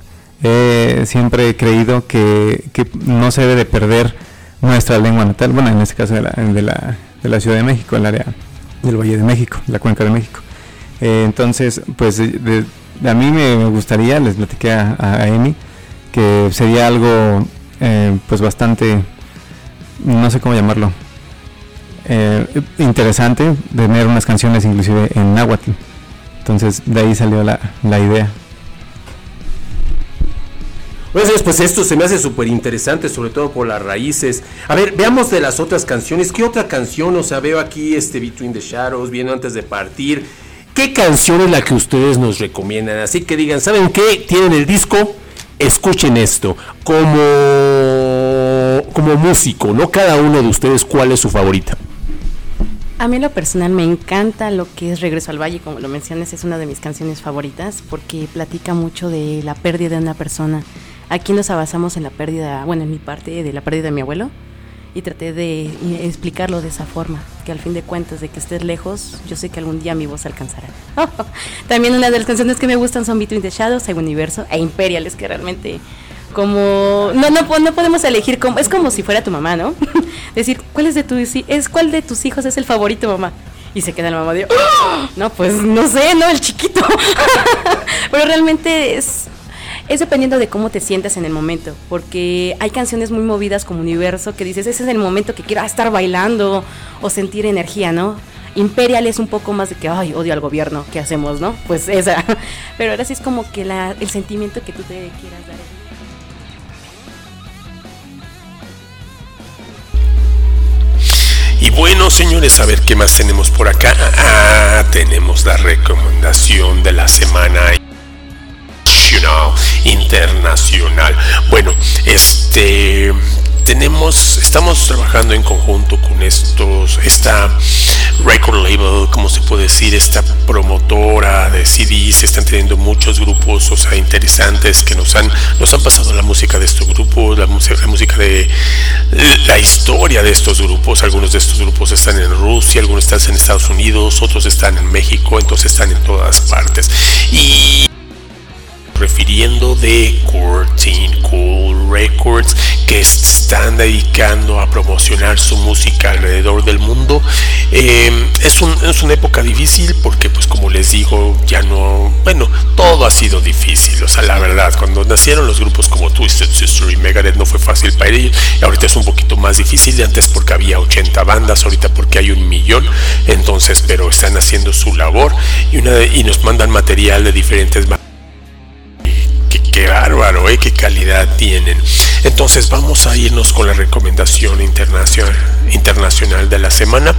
Speaker 7: eh, siempre he creído que, que no se debe de perder nuestra lengua natal, bueno, en este caso de la, de la, de la Ciudad de México, el área del Valle de México, la Cuenca de México. Eh, entonces, pues de- a mí me gustaría, les platiqué a, a Emi, que sería algo eh, pues bastante, no sé cómo llamarlo, eh, interesante tener unas canciones inclusive en náhuatl. Entonces de ahí salió la, la idea.
Speaker 5: Bueno, pues esto se me hace súper interesante, sobre todo por las raíces. A ver, veamos de las otras canciones. ¿Qué otra canción? O sea, veo aquí este Between the Shadows, viendo antes de partir. ¿Qué canción es la que ustedes nos recomiendan? Así que digan, ¿saben qué? Tienen el disco, escuchen esto. Como, como músico, ¿no? Cada uno de ustedes, ¿cuál es su favorita?
Speaker 6: A mí lo personal me encanta lo que es Regreso al Valle, como lo mencionas, es una de mis canciones favoritas porque platica mucho de la pérdida de una persona. Aquí nos avanzamos en la pérdida, bueno, en mi parte de la pérdida de mi abuelo y traté de explicarlo de esa forma, que al fin de cuentas, de que estés lejos, yo sé que algún día mi voz alcanzará. También una de las canciones que me gustan son Between the Shadows, Universo e Imperial, es que realmente como no no no podemos elegir como es como si fuera tu mamá, ¿no? Decir, ¿cuál es de tu es cuál de tus hijos es el favorito, mamá? Y se queda la mamá de, ¡Oh! no, pues no sé, no, el chiquito. Pero realmente es es dependiendo de cómo te sientas en el momento, porque hay canciones muy movidas como Universo que dices, ese es el momento que quiero estar bailando o sentir energía, ¿no? Imperial es un poco más de que, ay, odio al gobierno, ¿qué hacemos, no? Pues esa. Pero ahora sí es como que el sentimiento que tú te quieras dar.
Speaker 1: Y bueno, señores, a ver qué más tenemos por acá. Ah, tenemos la recomendación de la semana internacional. Bueno, este tenemos, estamos trabajando en conjunto con estos, esta record label, como se puede decir, esta promotora de CDs, están teniendo muchos grupos, o sea, interesantes que nos han, nos han pasado la música de estos grupos, la la música de la historia de estos grupos. Algunos de estos grupos están en Rusia, algunos están en Estados Unidos, otros están en México, entonces están en todas partes. Y refiriendo de Curtin Cool Records que están dedicando a promocionar su música alrededor del mundo. Eh, es, un, es, una época difícil porque pues como les digo ya no, bueno, todo ha sido difícil, o sea, la verdad, cuando nacieron los grupos como Twisted Sister y Megadeth no fue fácil para ellos, y ahorita es un poquito más difícil, de antes porque había 80 bandas, ahorita porque hay un millón, entonces, pero están haciendo su labor y, una, y nos mandan material de diferentes bandas qué bárbaro, ¿eh? qué calidad tienen. Entonces vamos a irnos con la recomendación internacional, internacional de la semana.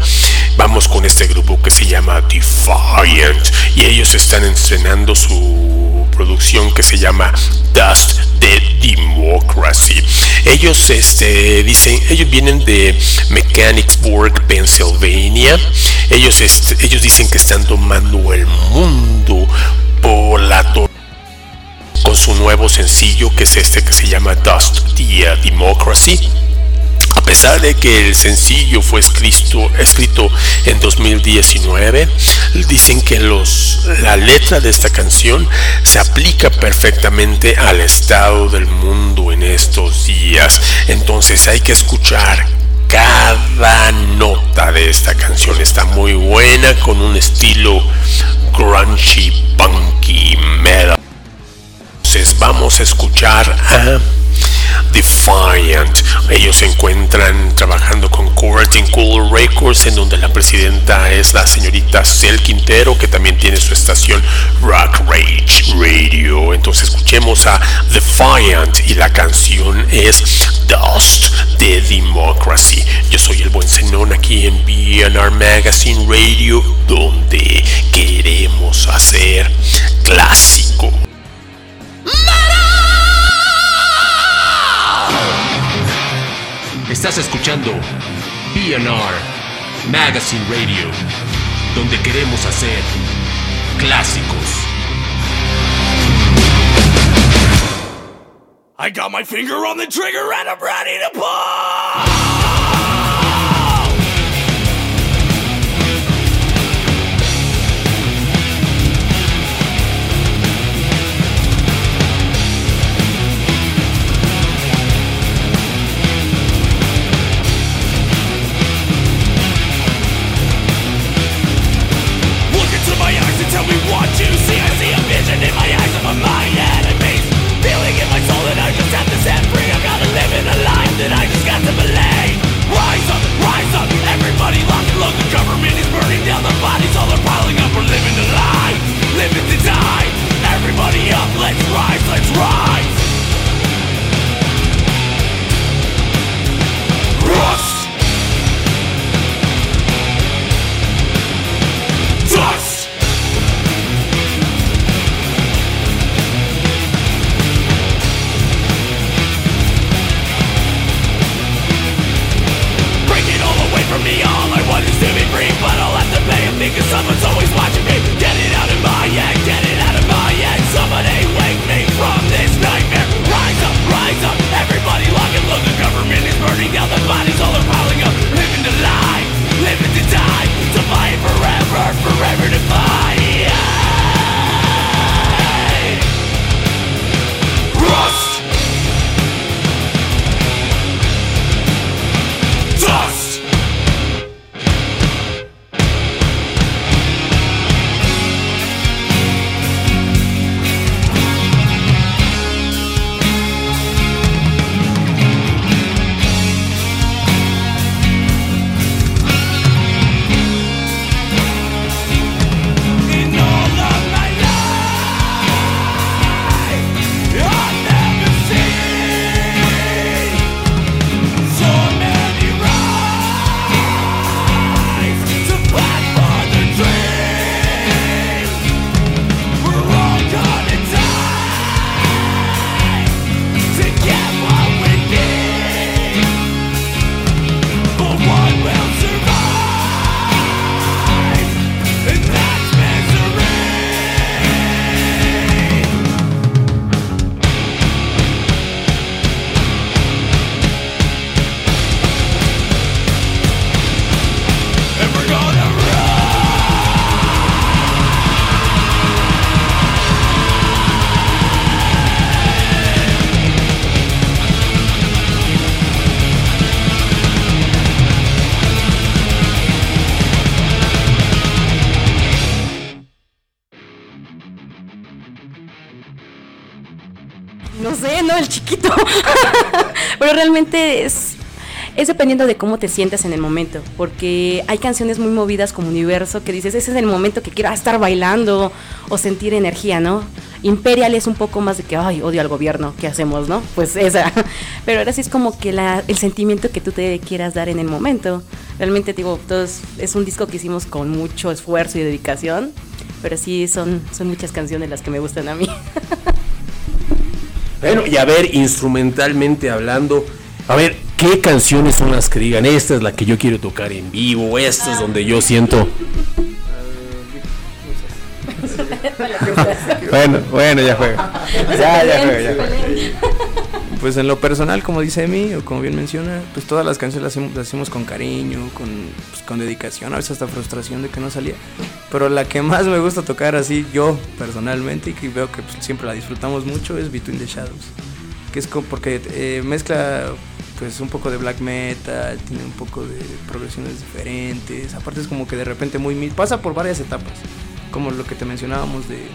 Speaker 1: Vamos con este grupo que se llama Defiant y ellos están estrenando su producción que se llama Dust the Democracy. Ellos este, dicen, ellos vienen de Mechanicsburg, Pennsylvania. Ellos, este, ellos dicen que están tomando el mundo por la con su nuevo sencillo que es este que se llama Dust the Democracy. A pesar de que el sencillo fue escrito, escrito en 2019, dicen que los, la letra de esta canción se aplica perfectamente al estado del mundo en estos días. Entonces hay que escuchar cada nota de esta canción. Está muy buena con un estilo grungy, punky, metal. Entonces vamos a escuchar a Defiant. Ellos se encuentran trabajando con Curtin Cool Records, en donde la presidenta es la señorita Cel Quintero, que también tiene su estación Rock Rage Radio. Entonces escuchemos a Defiant y la canción es Dust de Democracy. Yo soy el buen Zenón aquí en BNR Magazine Radio, donde queremos hacer clásico.
Speaker 5: Estás escuchando BNR Magazine Radio, donde queremos hacer clásicos.
Speaker 10: I got my finger on the trigger and I'm ready to pull!
Speaker 6: Realmente es, es dependiendo de cómo te sientas en el momento. Porque hay canciones muy movidas como Universo que dices, ese es el momento que quiero estar bailando o sentir energía, ¿no? Imperial es un poco más de que, ay, odio al gobierno, ¿qué hacemos, no? Pues esa. Pero ahora sí es como que la, el sentimiento que tú te quieras dar en el momento. Realmente, digo, todos, es un disco que hicimos con mucho esfuerzo y dedicación. Pero sí, son, son muchas canciones las que me gustan a mí.
Speaker 5: Bueno, y a ver, instrumentalmente hablando, a ver, ¿qué canciones son las que digan, esta es la que yo quiero tocar en vivo, esta es donde yo siento...
Speaker 7: Bueno, bueno, ya juega. Ya, ya juega, ya juega.
Speaker 8: Pues en lo personal, como dice Emi, o como bien menciona, pues todas las canciones las hacemos, las hacemos con cariño, con, pues, con dedicación, a veces hasta frustración de que no salía. Pero la que más me gusta tocar así, yo personalmente, y que veo que pues, siempre la disfrutamos mucho, es Between the Shadows. Que es como porque eh, mezcla pues un poco de black metal, tiene un poco de progresiones diferentes, aparte es como que de repente muy... pasa por varias etapas, como lo que te mencionábamos de,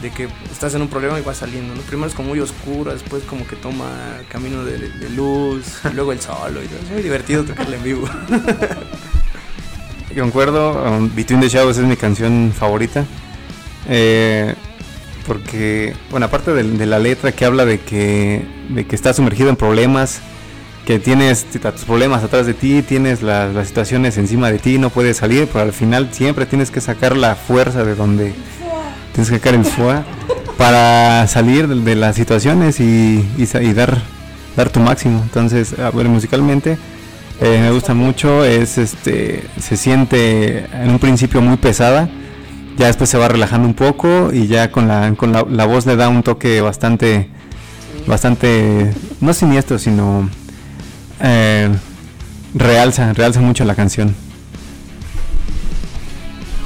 Speaker 8: de que estás en un problema y vas saliendo, ¿no? Primero es como muy oscuro, después como que toma camino de, luz, luego el solo y todo. Es muy divertido tocarla en vivo.
Speaker 7: Concuerdo, um, Between the Shadows es mi canción favorita. Eh, porque, bueno, aparte de, de la letra que habla de que, de que estás sumergido en problemas, que tienes tus problemas atrás de ti, tienes las, las situaciones encima de ti, no puedes salir, pero al final siempre tienes que sacar la fuerza de donde tienes que sacar el fuá para salir de, de las situaciones y, y y dar, dar tu máximo. Entonces, ver, musicalmente eh, me gusta mucho, es este, se siente en un principio muy pesada, ya después se va relajando un poco y ya con la, con la, voz le da un toque bastante, bastante, no siniestro, sino eh, realza, realza mucho la canción.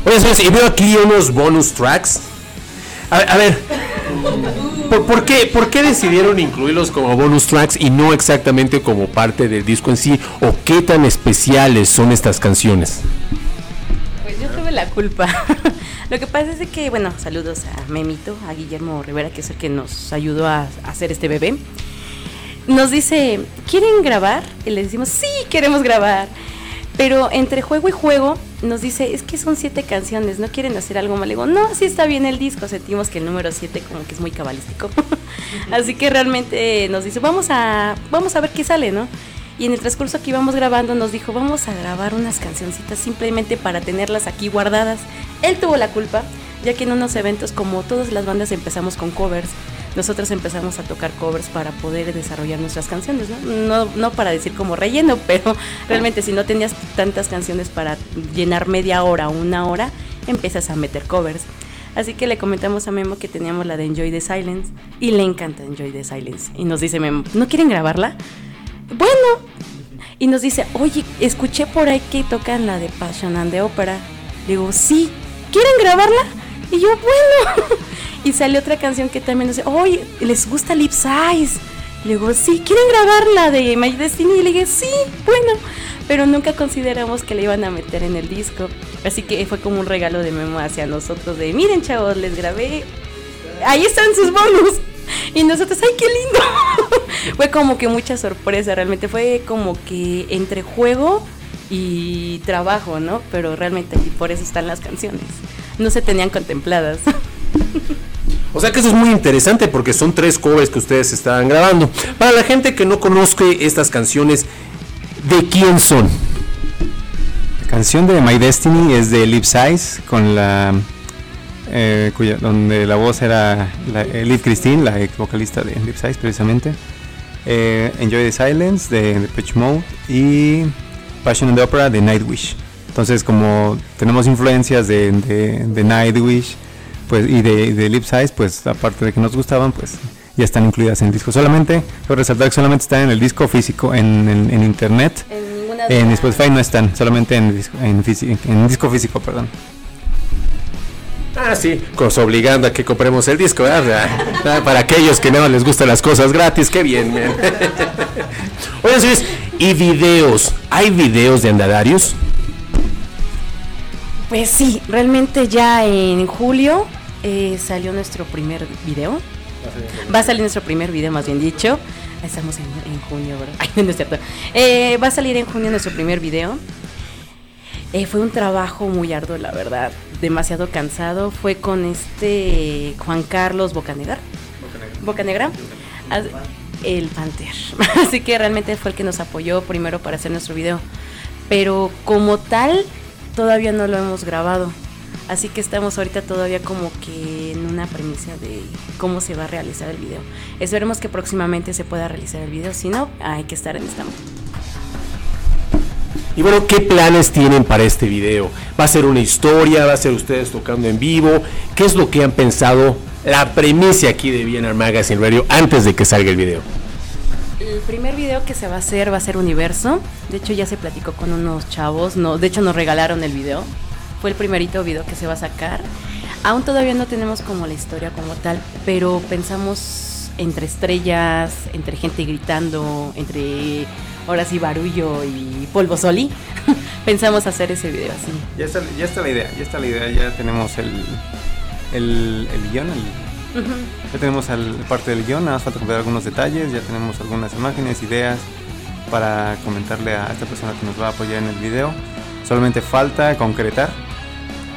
Speaker 5: Oye, y veo aquí unos bonus tracks. A, a ver, ¿por, qué, ¿por qué decidieron incluirlos como bonus tracks y no exactamente como parte del disco en sí? ¿O qué tan especiales son estas canciones?
Speaker 6: Pues yo tuve la culpa. Lo que pasa es que, bueno, saludos a Memito, a Guillermo Rivera, que es el que nos ayudó a hacer este bebé. Nos dice, ¿quieren grabar? Y le decimos, sí, queremos grabar. Pero entre juego y juego nos dice, es que son siete canciones, ¿no quieren hacer algo más? Le digo, no, sí está bien el disco. Sentimos que el número siete como que es muy cabalístico. Así que realmente nos dice, vamos a, vamos a ver qué sale, ¿no? Y en el transcurso que íbamos grabando nos dijo, vamos a grabar unas cancioncitas simplemente para tenerlas aquí guardadas. Él tuvo la culpa, ya que en unos eventos como todas las bandas empezamos con covers, nosotros empezamos a tocar covers para poder desarrollar nuestras canciones, ¿no? No, no para decir como relleno, pero realmente si no tenías tantas canciones para llenar media hora o una hora, empiezas a meter covers. Así que le comentamos a Memo que teníamos la de Enjoy the Silence y le encanta Enjoy the Silence. Y nos dice Memo, ¿no quieren grabarla? Bueno. Y nos dice, oye, escuché por ahí que tocan la de Passion and the Opera. Digo, sí, ¿quieren grabarla? Y yo, bueno. y sale otra canción que también dice, oye, ¿les gusta Lip Size? Le digo, sí, ¿quieren grabar la de My Destiny? Y le dije, sí, bueno. Pero nunca consideramos que le iban a meter en el disco. Así que fue como un regalo de Memo hacia nosotros de, miren chavos, les grabé. Ahí están sus bonus. Y nosotros, ¡ay, qué lindo! fue como que mucha sorpresa, realmente fue como que entre juego y trabajo, ¿no? Pero realmente y por eso están las canciones. No se tenían contempladas.
Speaker 5: O sea que eso es muy interesante porque son tres covers que ustedes estaban grabando. Para la gente que no conozca estas canciones, ¿de quién son?
Speaker 7: La canción de My Destiny es de Lip Size, con la eh, cuya, donde la voz era la, Liv Christine, la ex vocalista de Lip Size precisamente. Eh, Enjoy the Silence de Pitch Mode y Passion and the Opera de Nightwish. Entonces como tenemos influencias de, de, de Nightwish pues, y de, de Lip Size, pues aparte de que nos gustaban, pues ya están incluidas en el disco. Solamente, quiero resaltar que solamente están en el disco físico, en, en, en internet.
Speaker 6: En ninguna de
Speaker 7: En
Speaker 6: las-
Speaker 7: Spotify no están, solamente en disco, en, en disco físico, perdón.
Speaker 5: Ah, sí, nos obligando a que compremos el disco, ¿verdad? Ah, Para aquellos que no les gustan las cosas gratis, qué bien, man. Oigan, señores, ¿y videos? ¿Hay videos de andadarios?
Speaker 6: Pues sí, realmente ya en julio eh, salió nuestro primer video. Va a salir nuestro primer video, más bien dicho. Estamos en, en junio, ¿verdad? Ay, no es cierto. Eh, va a salir en junio nuestro primer video. Eh, fue un trabajo muy arduo, la verdad. Demasiado cansado. Fue con este Juan Carlos Bocanegra. Bocanegra. Ah, El Panther. Así que realmente fue el que nos apoyó primero para hacer nuestro video. Pero como tal, todavía no lo hemos grabado. Así que estamos ahorita todavía como que en una premisa de cómo se va a realizar el video. Esperemos que próximamente se pueda realizar el video. Si no, hay que estar en esta.
Speaker 5: Y bueno, ¿qué planes tienen para este video? ¿Va a ser una historia? ¿Va a ser ustedes tocando en vivo? ¿Qué es lo que han pensado? La premisa aquí de BNR Magazine Radio antes de que salga el video.
Speaker 6: El primer video que se va a hacer va a ser Universo. De hecho, ya se platicó con unos chavos. No, de hecho, nos regalaron el video. Fue el primerito video que se va a sacar. Aún todavía no tenemos como la historia como tal, pero pensamos entre estrellas, entre gente gritando, entre ahora sí barullo y polvo soli. pensamos hacer ese video así.
Speaker 7: Ya está, ya está la idea, ya está la idea, ya tenemos el, el, el guion, el- ya tenemos el, parte del guion, nada más falta completar algunos detalles, ya tenemos algunas imágenes, ideas para comentarle a esta persona que nos va a apoyar en el video. Solamente falta concretar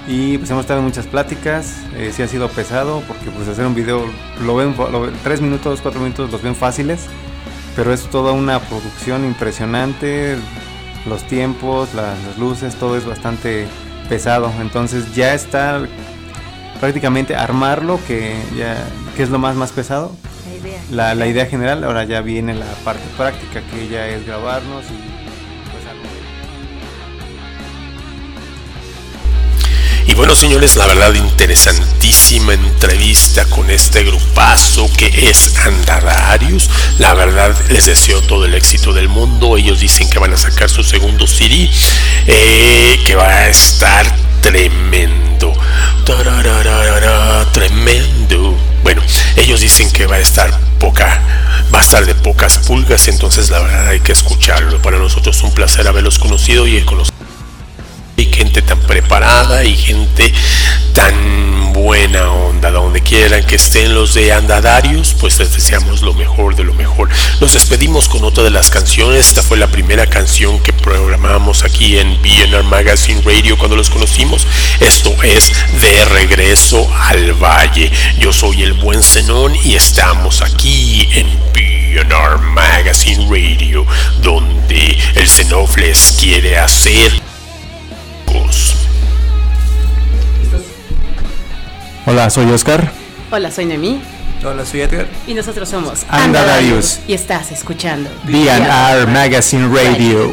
Speaker 7: y pues hemos estado en muchas pláticas, eh, sí ha sido pesado porque pues hacer un video, lo ven, lo ven- tres minutos, cuatro minutos los ven fáciles, pero es toda una producción impresionante, los tiempos, las, las luces, todo es bastante pesado, entonces ya está prácticamente armarlo, que ya que es lo más más pesado,
Speaker 6: La idea.
Speaker 7: la, la idea general, ahora ya viene la parte práctica, que ya es grabarnos y
Speaker 1: Y bueno, señores, la verdad, interesantísima entrevista con este grupazo que es Andadarius. La verdad, les deseo todo el éxito del mundo. Ellos dicen que van a sacar su segundo CD, eh, que va a estar tremendo. Tarararara, tremendo. Bueno, ellos dicen que va a estar poca, va a estar de pocas pulgas, entonces la verdad hay que escucharlo. Para nosotros es un placer haberlos conocido y conocer y gente tan preparada y gente tan buena onda. Donde quieran que estén los de andadarios pues les deseamos lo mejor de lo mejor. Nos despedimos con otra de las canciones. Esta fue la primera canción que programamos aquí en BNR Magazine Radio cuando los conocimos. Esto es de regreso al valle. Yo soy el buen Zenón y estamos aquí en BNR Magazine Radio donde el Zenov les quiere hacer
Speaker 7: Hola, soy Oscar.
Speaker 6: Hola, soy Noemí
Speaker 8: Hola, soy Edgar.
Speaker 6: y nosotros somos
Speaker 7: Andadarius.
Speaker 6: y estás escuchando
Speaker 7: BNR Magazine Radio.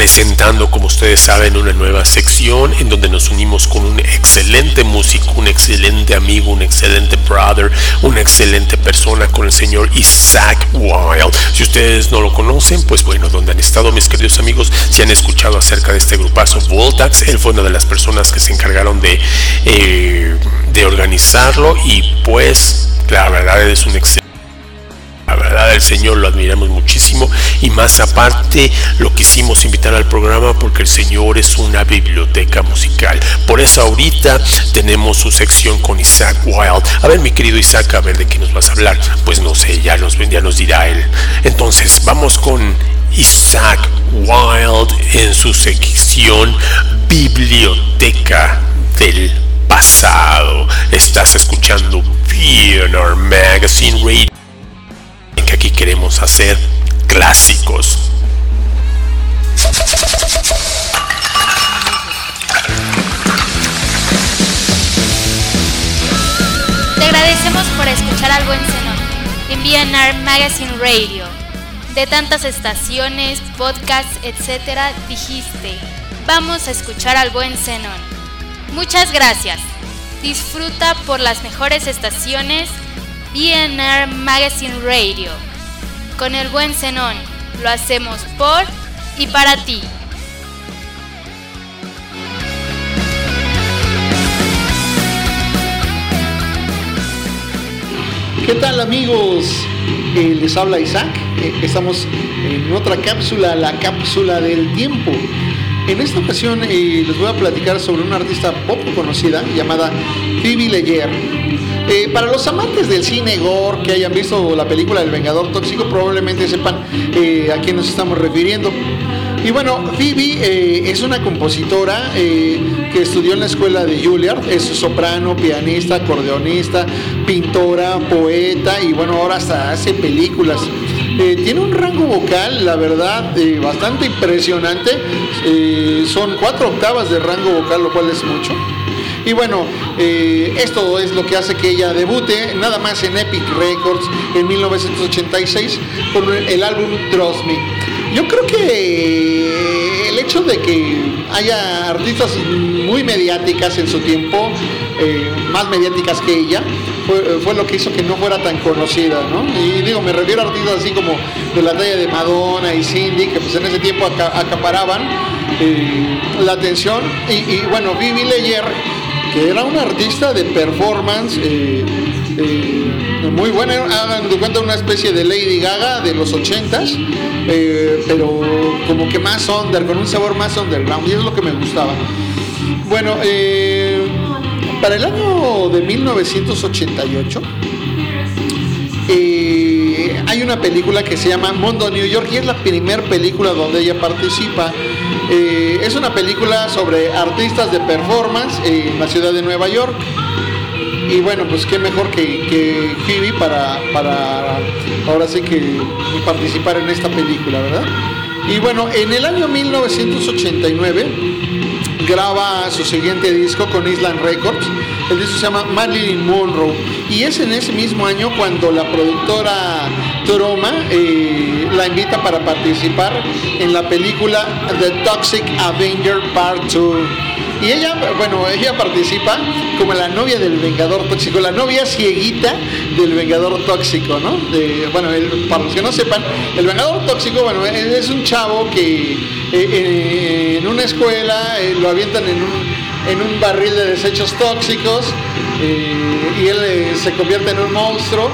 Speaker 1: Presentando, como ustedes saben, una nueva sección en donde nos unimos con un excelente músico, un excelente amigo, un excelente brother, una excelente persona con el señor Isaac Wild. Si ustedes no lo conocen, pues bueno, donde han estado mis queridos amigos, si han escuchado acerca de este grupazo Voltax, él fue una de las personas que se encargaron de, eh, de organizarlo y pues la verdad es un excelente el Señor lo admiramos muchísimo y más aparte lo quisimos invitar al programa porque el Señor es una biblioteca musical. Por eso ahorita tenemos su sección con Isaac Wild. A ver, mi querido Isaac, a ver de qué nos vas a hablar. Pues no sé, ya nos, ya nos dirá él. Entonces, vamos con Isaac Wild en su sección Biblioteca del Pasado. Estás escuchando VNR Magazine Radio queremos hacer clásicos.
Speaker 2: Te agradecemos por escuchar al buen Zenón en BNR Magazine Radio. De tantas estaciones, podcasts, etcétera, dijiste, vamos a escuchar al buen Zenón. Muchas gracias. Disfruta por las mejores estaciones BNR Magazine Radio. Con el buen Zenón, lo hacemos por y para ti.
Speaker 11: ¿Qué tal amigos? Eh, les habla Isaac. Eh, estamos en otra cápsula, la cápsula del tiempo. En esta ocasión eh, les voy a platicar sobre una artista poco conocida llamada Phoebe Leyer. Eh, para los amantes del cine gore que hayan visto la película El Vengador Tóxico probablemente sepan eh, a quién nos estamos refiriendo. Y bueno, Phoebe eh, es una compositora que estudió en la escuela de Juilliard, es soprano, pianista, acordeonista, pintora, poeta y bueno, ahora hasta hace películas. Tiene un rango vocal, la verdad, bastante impresionante. Son cuatro octavas de rango vocal, lo cual es mucho. Y bueno, eh, esto es lo que hace que ella debute nada más en Epic Records en 1986 con el álbum Trust Me. Yo creo que el hecho de que haya artistas muy mediáticas en su tiempo, eh, más mediáticas que ella, fue, lo que hizo que no fuera tan conocida, ¿no? Y digo, me refiero a artistas así como de la talla de Madonna y Cindy, que pues en ese tiempo aca acaparaban eh, la atención. Y, y bueno, Vivi Leyer que era una artista de performance eh, eh, muy buena, hagan de cuenta una especie de Lady Gaga de los 80s, eh, pero como que más under, con un sabor más underground, y es lo que me gustaba. Bueno, para el año de 1988, hay una película que se llama Mundo New York y es la primera película donde ella participa. Eh, es una película sobre artistas de performance en la ciudad de Nueva York. Y bueno, pues qué mejor que, que Phoebe para, para ahora sí que participar en esta película, ¿verdad? Y bueno, en el año 1989 graba su siguiente disco con Island Records. El disco se llama Marilyn Monroe. Y es en ese mismo año cuando la productora Troma eh, la invita para participar en la película The Toxic Avenger Part 2. Y ella, bueno, ella participa como la novia del Vengador Tóxico, la novia cieguita del Vengador Tóxico, ¿no? Bueno, para los que no sepan, el Vengador Tóxico, bueno, es un chavo que eh, en una escuela eh, lo avientan en un, en un barril de desechos tóxicos eh, y él se convierte en un monstruo,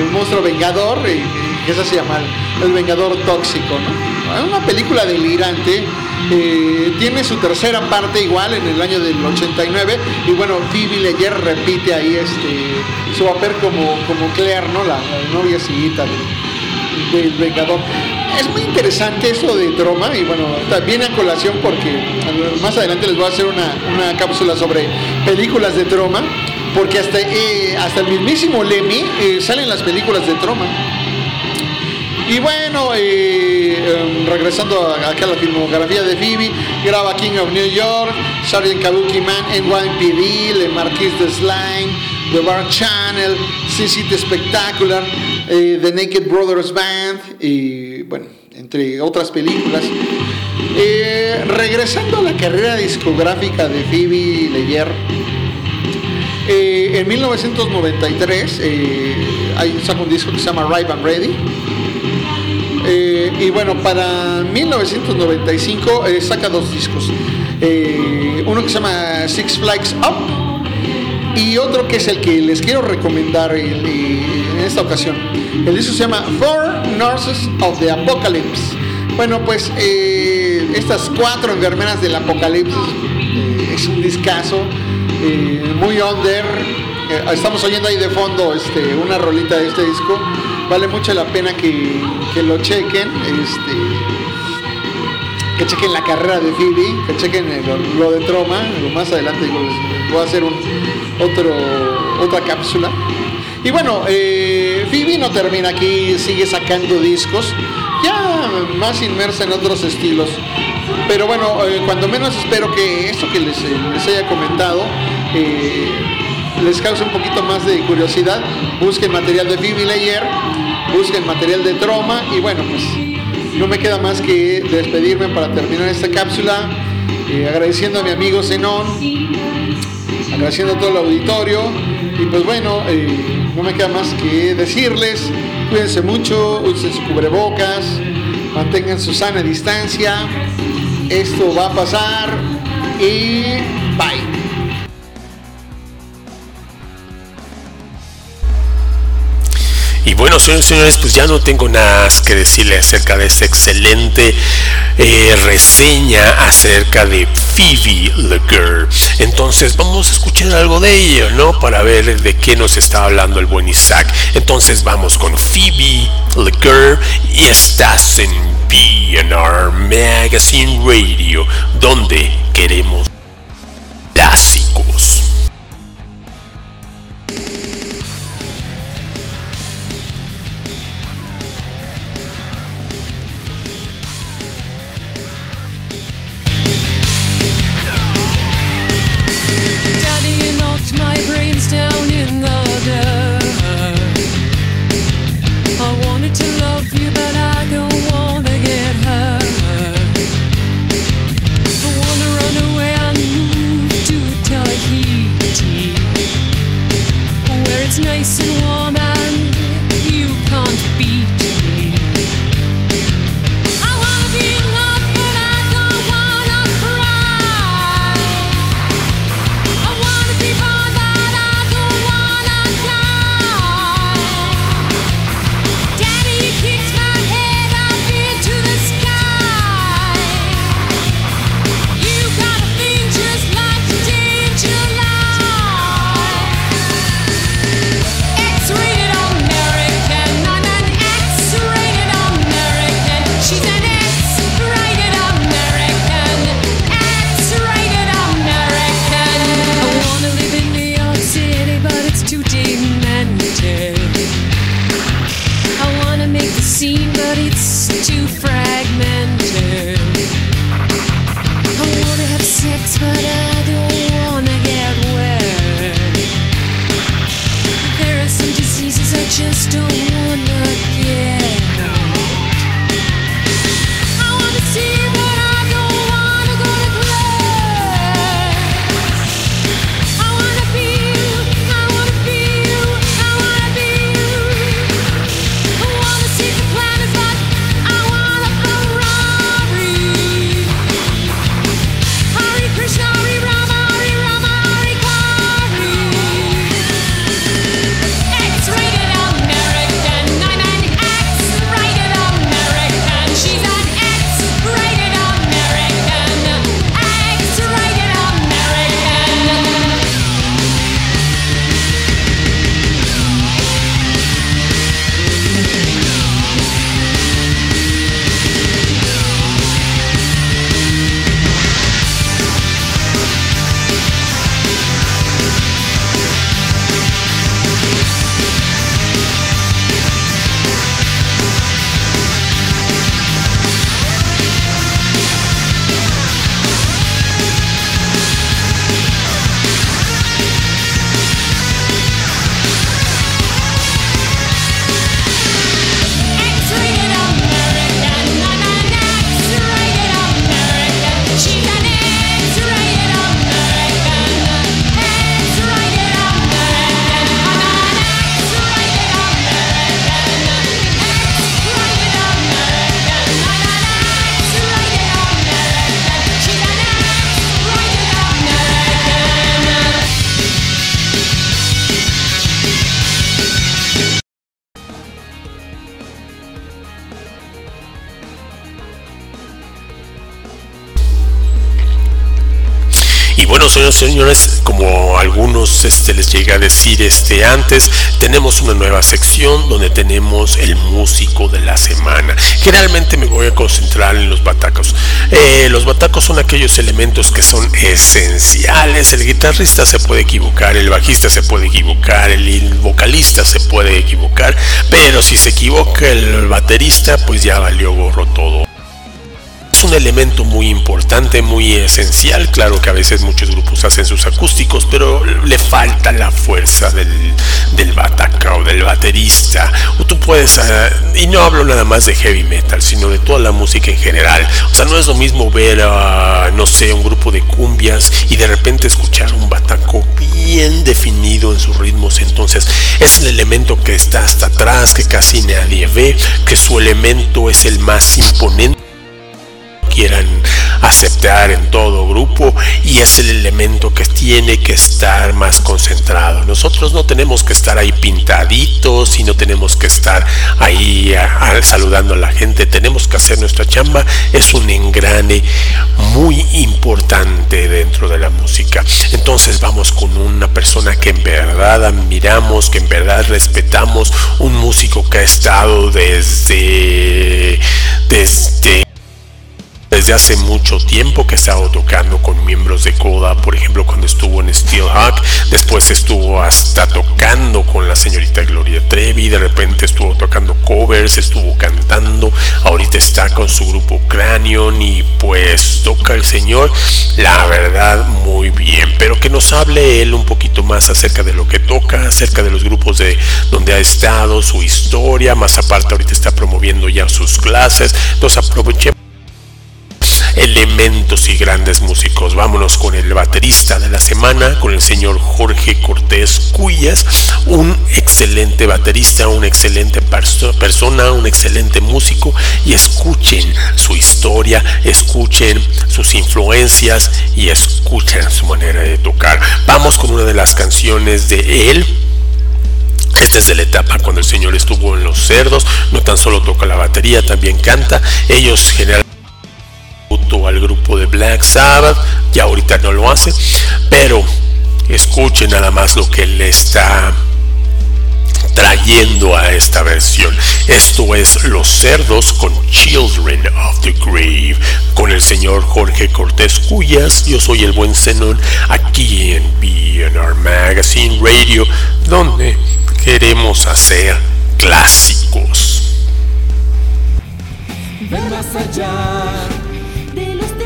Speaker 11: un monstruo vengador, que eso se llama el, Vengador Tóxico, ¿no? Una película delirante. Eh, tiene su tercera parte igual en el año del 89 y bueno, Phoebe Leyer repite ahí este su papel como, como Claire, ¿no? La, la novia del, del, Vengador. Es muy interesante eso de Troma y bueno, viene a colación porque más adelante les voy a hacer una, una cápsula sobre películas de Troma porque hasta, eh, hasta el mismísimo Lemmy eh, salen las películas de Troma. Y bueno, eh, regresando acá a la filmografía de Phoebe, graba King of New York, Sgt. Kabuki Man, NYPD, Le Marquis de Slime, The Bar Channel, City Spectacular, eh, The Naked Brothers Band, y bueno, entre otras películas. Eh, regresando a la carrera discográfica de Phoebe Leyer, eh, en 1993 eh, hay saca un disco que se llama Ripe and Ready. Eh, y bueno, para 1995 eh, saca dos discos. Uno que se llama Six Flags Up y otro que es el que les quiero recomendar en esta ocasión. El disco se llama Four Nurses of the Apocalypse. Bueno, pues eh, estas cuatro enfermeras del apocalipsis eh, es un discazo eh, muy under. Estamos oyendo ahí de fondo este, una rolita de este disco. Vale mucho la pena que, que lo chequen. Este, que chequen la carrera de Phoebe, que chequen el- lo, de Troma, lo más adelante digo, voy a hacer un, otro, otra cápsula. Y bueno, eh, no termina aquí, sigue sacando discos, ya más inmersa en otros estilos. Pero bueno, eh, cuando menos espero que esto que les, eh, les haya comentado eh, les cause un poquito más de curiosidad. Busquen material de Phoebe Layer, busquen material de Troma y bueno, pues no me queda más que despedirme para terminar esta cápsula, eh, agradeciendo a mi amigo Zenón, agradeciendo a todo el auditorio y pues bueno, eh, no me queda más que decirles, cuídense mucho, usen su cubrebocas, mantengan su sana distancia, esto va a pasar y bye.
Speaker 1: Y bueno, señores señores, pues ya no tengo nada que decirle acerca de esta excelente eh, reseña acerca de Phoebe Lager. Entonces vamos a escuchar algo de ello, ¿no? Para ver de qué nos está hablando el buen Isaac. Entonces vamos con Phoebe Lager y estás en BNR Magazine Radio, donde queremos clásicos. Señores como algunos este, les llega a decir este antes, tenemos una nueva sección donde tenemos el músico de la semana. Generalmente me voy a concentrar en los batacos. Eh, los batacos son aquellos elementos que son esenciales. El guitarrista se puede equivocar, el bajista se puede equivocar, el vocalista se puede equivocar, pero si se equivoca el baterista, pues ya valió gorro todo un elemento muy importante, muy esencial. Claro que a veces muchos grupos hacen sus acústicos, pero le falta la fuerza del, del bataca o del baterista. O tú puedes, ah, y no hablo nada más de heavy metal, sino de toda la música en general. O sea, no es lo mismo ver a, no sé, un grupo de cumbias y de repente escuchar un bataco bien definido en sus ritmos. Entonces, es el elemento que está hasta atrás, que casi nadie ve, que su elemento es el más imponente quieran aceptar en todo grupo y es el elemento que tiene que estar más concentrado. Nosotros no tenemos que estar ahí pintaditos y no tenemos que estar ahí a- a- saludando a la gente, tenemos que hacer nuestra chamba, es un engrane muy importante dentro de la música. Entonces vamos con una persona que en verdad admiramos, que en verdad respetamos, un músico que ha estado desde desde desde hace mucho tiempo que he estado tocando con miembros de Coda, por ejemplo cuando estuvo en Steelhawk, después estuvo hasta tocando con la señorita Gloria Trevi, de repente estuvo tocando covers, estuvo cantando, ahorita está con su grupo Cranion y pues toca el señor, la verdad muy bien, pero que nos hable él un poquito más acerca de lo que toca, acerca de los grupos de donde ha estado, su historia, más aparte ahorita está promoviendo ya sus clases, entonces aprovechemos elementos y grandes músicos. Vámonos con el baterista de la semana, con el señor Jorge Cortés Cuyas, un excelente baterista, una excelente perso- persona, un excelente músico y escuchen su historia, escuchen sus influencias y escuchen su manera de tocar. Vamos con una de las canciones de él. Esta es de la etapa cuando el señor estuvo en los cerdos, no tan solo toca la batería, también canta. Ellos generalmente tributo al grupo de Black Sabbath, ya ahorita no lo hace, pero escuchen nada más lo que él está trayendo a esta versión. Esto es Los Cerdos con Children of the Grave, con el señor Jorge Cortés Cuyas. Yo soy el buen Zenón aquí en BNR Magazine Radio, donde queremos hacer clásicos.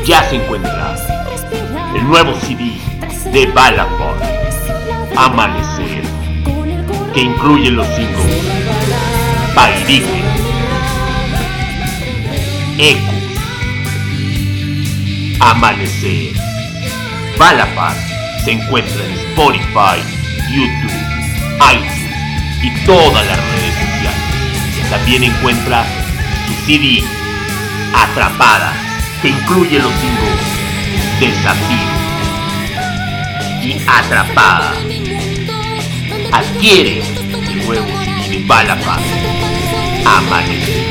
Speaker 12: Ya se encuentra el nuevo CD de Balafon, Amanecer, que incluye los singles Pairique, Ecos, Amanecer. Balafar se encuentra en Spotify, YouTube, iTunes y todas las redes sociales. También encuentra su CD Atrapada, que incluye los singles Desafío y Atrapada. Adquiere el nuevo CD de Balafar, Amanecer.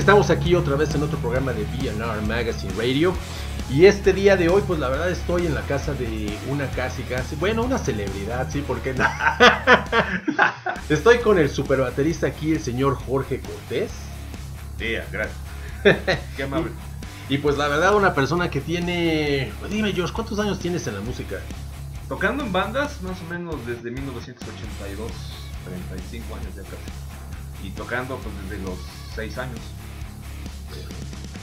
Speaker 13: Estamos aquí otra vez en otro programa de BNR Magazine Radio. Y este día de hoy, pues la verdad estoy en la casa de una casi, casi, bueno, una celebridad, sí, ¿por qué no? estoy con el super baterista aquí, el señor Jorge Cortés.
Speaker 14: Sí, gracias. Qué amable.
Speaker 13: Y, y pues la verdad, una persona que tiene. pues, dime, George, ¿cuántos años tienes en la música?
Speaker 14: Tocando en bandas, más o menos desde 1982, 35 años ya casi. Y tocando pues desde los 6 años.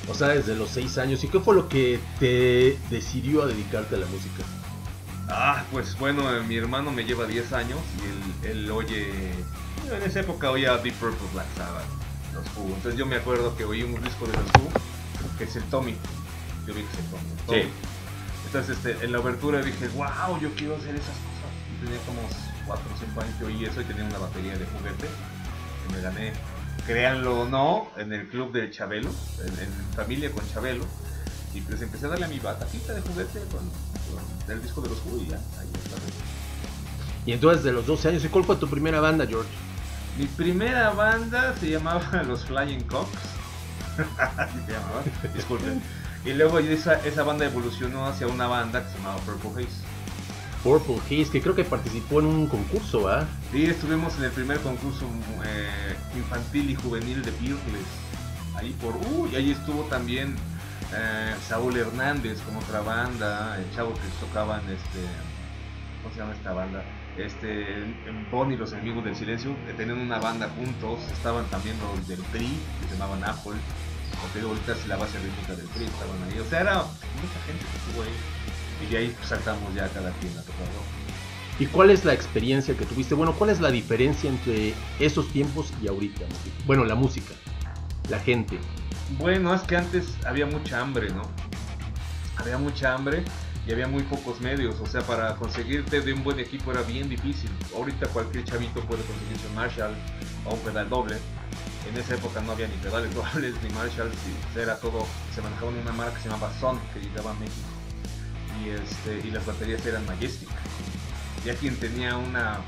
Speaker 13: O sea, desde los 6 años. ¿Y qué fue lo que te decidió a dedicarte a la música?
Speaker 14: Ah, pues bueno, eh, mi hermano me lleva 10 años y él, él oye. En esa época oía Deep Purple Black Sabbath, los Who. Entonces yo me acuerdo que oí un disco de los Who, que es el Tommy. Yo vi que es el Tommy.
Speaker 13: Sí.
Speaker 14: Entonces este, en la abertura dije, wow, yo quiero hacer esas cosas. Y tenía como 4 o 5 años que oí eso y tenía una batería de juguete que me gané, créanlo o no, en el club de Chabelo, en, en familia con Chabelo. Y pues empecé a darle a mi batatita de juguete con, con el disco de los Who y ya, ahí está.
Speaker 13: Y entonces, de los 12 años, ¿y cuál fue tu primera banda, George?
Speaker 14: Mi primera banda se llamaba Los Flying se llamaba, disculpen. Y luego esa, esa banda evolucionó hacia una banda que se llamaba Purple Haze.
Speaker 13: Purple Haze, que creo que participó en un concurso, ¿verdad?
Speaker 14: Sí, estuvimos en el primer concurso eh, infantil y juvenil de Beatles. Ahí por. Uh, y ahí estuvo también eh, Saúl Hernández con otra banda, el chavo que tocaban este. ¿Cómo se llama esta banda? Este, Bonnie y los enemigos del silencio, tenían una banda juntos, estaban también los del PRI, que se llamaban Apple, porque ahorita es la base rítmica del PRI, estaban ahí, o sea, era mucha gente que estuvo ahí, y de ahí saltamos ya cada a tocar rock.
Speaker 13: ¿Y cuál es la experiencia que tuviste? Bueno, ¿cuál es la diferencia entre esos tiempos y ahorita? Bueno, la música, la gente.
Speaker 14: Bueno, es que antes había mucha hambre, ¿no? Había mucha hambre y había muy pocos medios, o sea, para conseguirte de un buen equipo era bien difícil. Ahorita cualquier chavito puede conseguirse un Marshall o un pedal doble. En esa época no había ni pedales dobles ni Marshalls, y era todo, se manejaba en una marca que se llamaba Son, que llegaba a México. Y, este, y las baterías eran Majestic. Ya quien tenía una,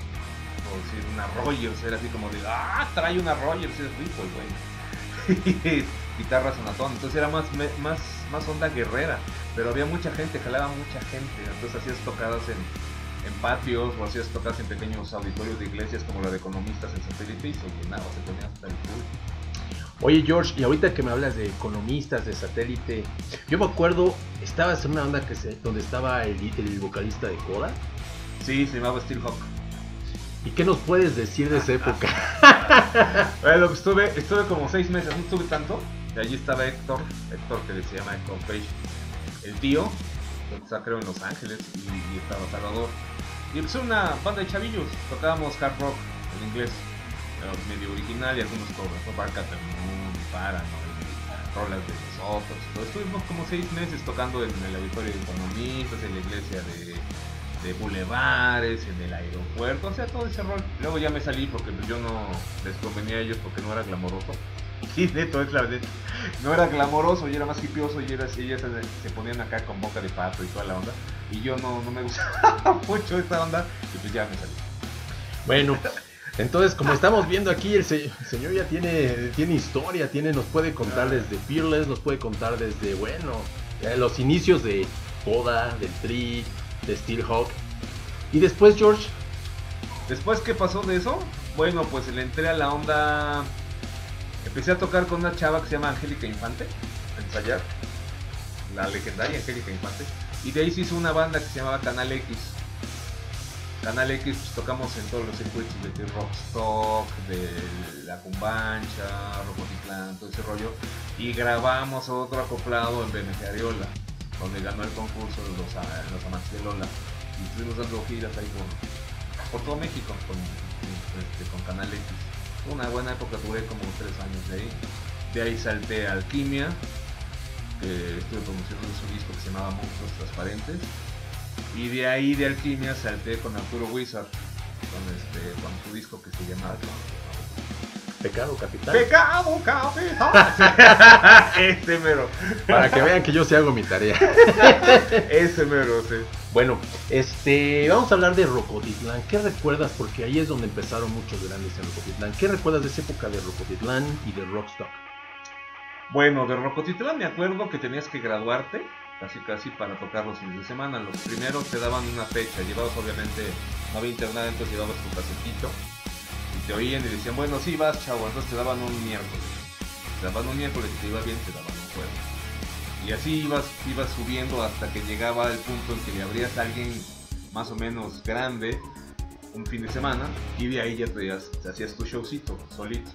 Speaker 14: por decir, una Rogers, era así como de, ah, trae una Rogers, es rico el güey. guitarra sonatón, entonces era más, más, más onda guerrera, pero había mucha gente, jalaba mucha gente, entonces hacías tocadas en, patios o hacías tocadas en pequeños auditorios de iglesias como la de economistas en satélite y se llenaba, se ponía hasta el culo.
Speaker 13: Oye, George, y ahorita que me hablas de economistas, de satélite, yo me acuerdo, estabas en una banda que se, donde estaba el, el vocalista de Coda.
Speaker 14: Sí, se llamaba Steelhawk.
Speaker 13: ¿Y qué nos puedes decir de esa época?
Speaker 14: Bueno, pues estuve, estuve como seis meses, no estuve tanto. Y allí estaba Héctor, Héctor que se llama Héctor Page, el tío, que está creo en Los Ángeles, y, y estaba Salvador. Y empezó una banda de chavillos, tocábamos hard rock en inglés, medio original y algunos covers, ¿no? Barca Moon, Paranoid, rolas de nosotros. Todo. Estuvimos como seis meses tocando en el auditorio de economistas, en la iglesia de, de bulevares, en el aeropuerto, o sea, todo ese rol. Luego ya me salí porque pues, yo no les convenía a ellos porque no era glamoroso. Sí, neto, es la verdad. No era glamoroso, y era más hipioso, y era así, ellas se, se ponían acá con boca de pato y toda la onda. Y yo no, no me gustaba mucho esta onda, y pues ya me salí.
Speaker 13: Bueno, entonces como estamos viendo aquí, el se- señor ya tiene, tiene historia, tiene, nos puede contar desde Fearless, nos puede contar desde, bueno, eh, los inicios de Coda, del Tri, de Steelhawk. Y después, George,
Speaker 14: Después, ¿qué pasó de eso? Bueno, pues le entré a la onda. Empecé a tocar con una chava que se llama Angélica Infante, a ensayar. La legendaria Angélica Infante. Y de ahí se hizo una banda que se llamaba Canal X. Canal X pues, tocamos en todos los circuitos de Rockstock, de La Cumbancha, Robotitlán, todo ese rollo. Y grabamos otro acoplado en BMG Ariola, donde ganó el concurso de los, a- los amantes de. Y estuvimos dando giras ahí por, todo México con, este, Canal X. Una buena época, duré como tres años de ahí. De ahí salté a Alquimia, que estuve promocionando su disco que se llamaba Monstruos Transparentes. Y de ahí de Alquimia salté con Arturo Wizard, con, este, con su disco que se llama
Speaker 13: Pecado Capital.
Speaker 14: Pecado Capital. Ese mero.
Speaker 13: Para que vean que yo sí hago mi tarea.
Speaker 14: Ese mero, sí.
Speaker 13: Bueno, este, vamos a hablar de Rocotitlán. ¿Qué recuerdas? Porque ahí es donde empezaron muchos grandes en Rocotitlán. ¿Qué recuerdas de esa época de Rocotitlán y de Rockstock?
Speaker 14: Bueno, de Rocotitlán me acuerdo que tenías que graduarte, casi casi para tocar los fines de semana. Los primeros te daban una fecha, llevabas obviamente, no había internet, entonces llevabas tu casetito y te oían y decían, bueno, sí vas, chavo, entonces te daban un miércoles. Te daban un miércoles, si te iba bien, te daban un jueves. Y así ibas, ibas subiendo hasta que llegaba el punto en que le abrías a alguien más o menos grande un fin de semana y de ahí ya te, te hacías tu showcito solito.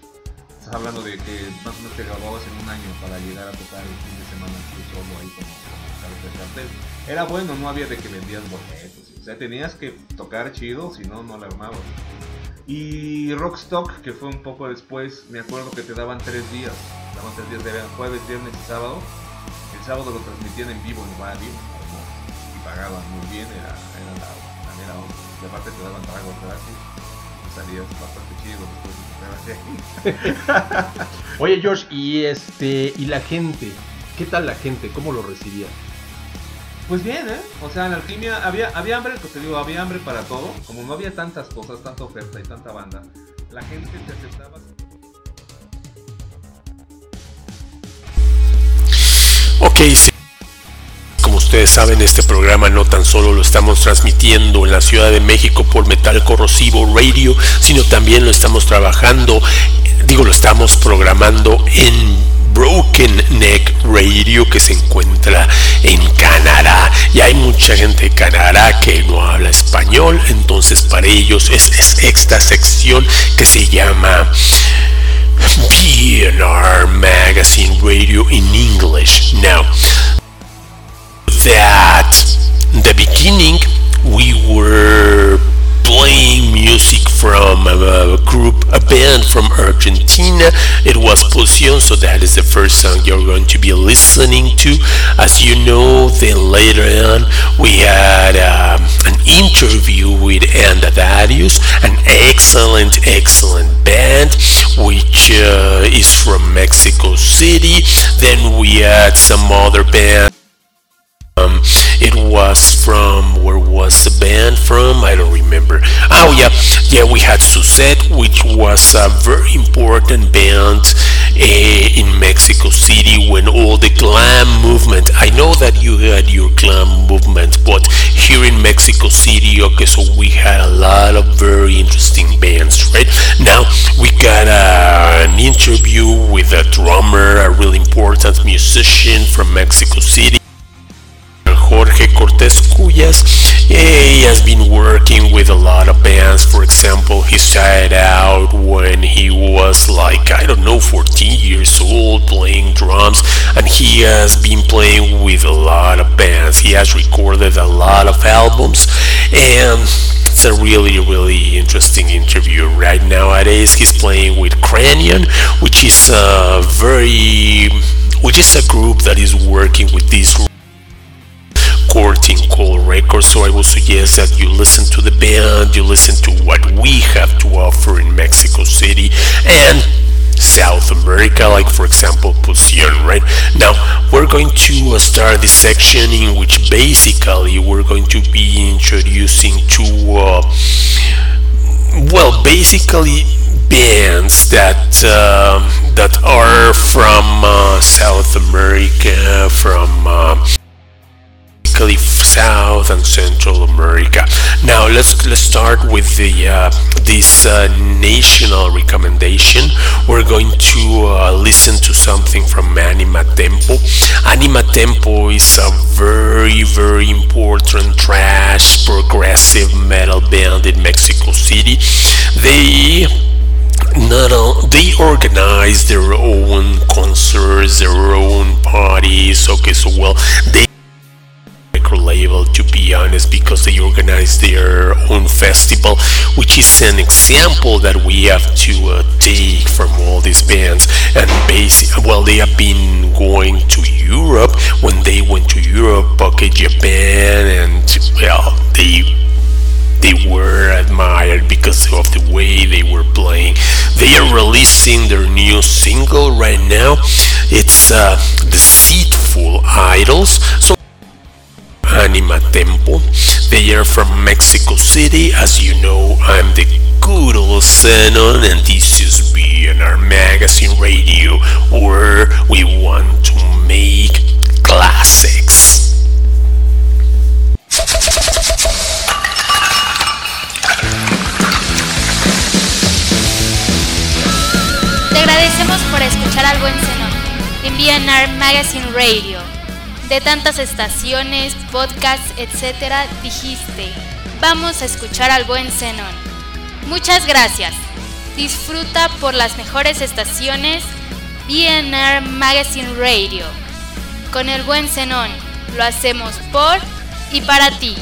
Speaker 14: Estás hablando de que más o menos te graduabas en un año para llegar a tocar el fin de semana solo ahí como, de. Era bueno, no había de que vendías boletos. O sea, tenías que tocar chido, si no, no la armabas. Y Rockstock, que fue un poco después, me acuerdo que te daban tres días. Daban tres días, eran jueves, viernes y sábado. El sábado lo transmitían en vivo en radio. Y pagaban muy bien, era, era la onda. Y aparte te daban tragos gratis. Salías bastante chido de.
Speaker 13: Oye George, y este, y la gente, ¿qué tal la gente? ¿Cómo lo recibía?
Speaker 14: Pues bien, ¿eh? O sea, en la alquimia había, había hambre, pues te digo, había hambre para todo. Como no había tantas cosas, tanta oferta y tanta banda, la gente te aceptaba.
Speaker 1: Ok, sí. Como ustedes saben, este programa no tan solo lo estamos transmitiendo en la Ciudad de México por Metal Corrosivo Radio, sino también lo estamos trabajando, digo, lo estamos programando en Broken Neck Radio que se encuentra en Canadá. Y hay mucha gente de Canadá que no habla español entonces para ellos es, es esta sección que se llama BNR Magazine Radio in English. Now that the beginning we were playing music from a, group, a band from Argentina. It was Fusion, so that is the first song you're going to be listening to. As you know, then later on we had um, an interview with Anda Darius, an excellent, excellent band, which uh, is from Mexico City. Then we had some other band. Um, it was from where was the band from? I don't remember. Oh yeah, yeah. We had Suzette, which was a very important band eh, in Mexico City when all the glam movement. I know that you had your glam movement, but here in Mexico City, okay, so we had a lot of very interesting bands, right? Now we got uh, an interview with a drummer, a really important musician from Mexico City. Jorge Cortez Cuyas. He has been working with a lot of bands. For example, he started out when he was like, I don't know, 14 years old playing drums, and he has been playing with a lot of bands. He has recorded a lot of albums, and it's a really, really interesting interview. Right nowadays, he's playing with Cranion, which is a very, which is a group that is working with these Courting Call Records, so I will suggest that you listen to the band, you listen to what we have to offer in Mexico City and South America, like for example Fusion, right? Now we're going to uh, start this section in which basically we're going to be introducing two, uh, well, basically bands that uh, that are from uh, South America, from uh, basically South and Central America. Now let's let's start with the uh, this uh, national recommendation. We're going to uh, listen to something from Anima Tempo. Anima Tempo is a very very important trash progressive metal band in Mexico City. They not all, they organize their own concerts, their own parties. Okay, so well they record label to be honest because they organize their own festival which is an example that we have to uh, take from all these bands and basic well they have been going to Europe when they went to Europe okay Japan and well they they were admired because of the way they were playing. They are releasing their new single right now. It's uh, Deceitful Idols. So Anima Tempo. They are from Mexico City. As you know, I'm the good old Xenon, and this is BNR Magazine Radio, where we want to make classics.
Speaker 15: Te agradecemos por escuchar al buen Zenón en BNR Magazine Radio. De tantas estaciones, podcasts, etcétera, dijiste, vamos a escuchar al buen Zenón. Muchas gracias. Disfruta por las mejores estaciones BNR Magazine Radio. Con el buen Zenón, lo hacemos por y para ti.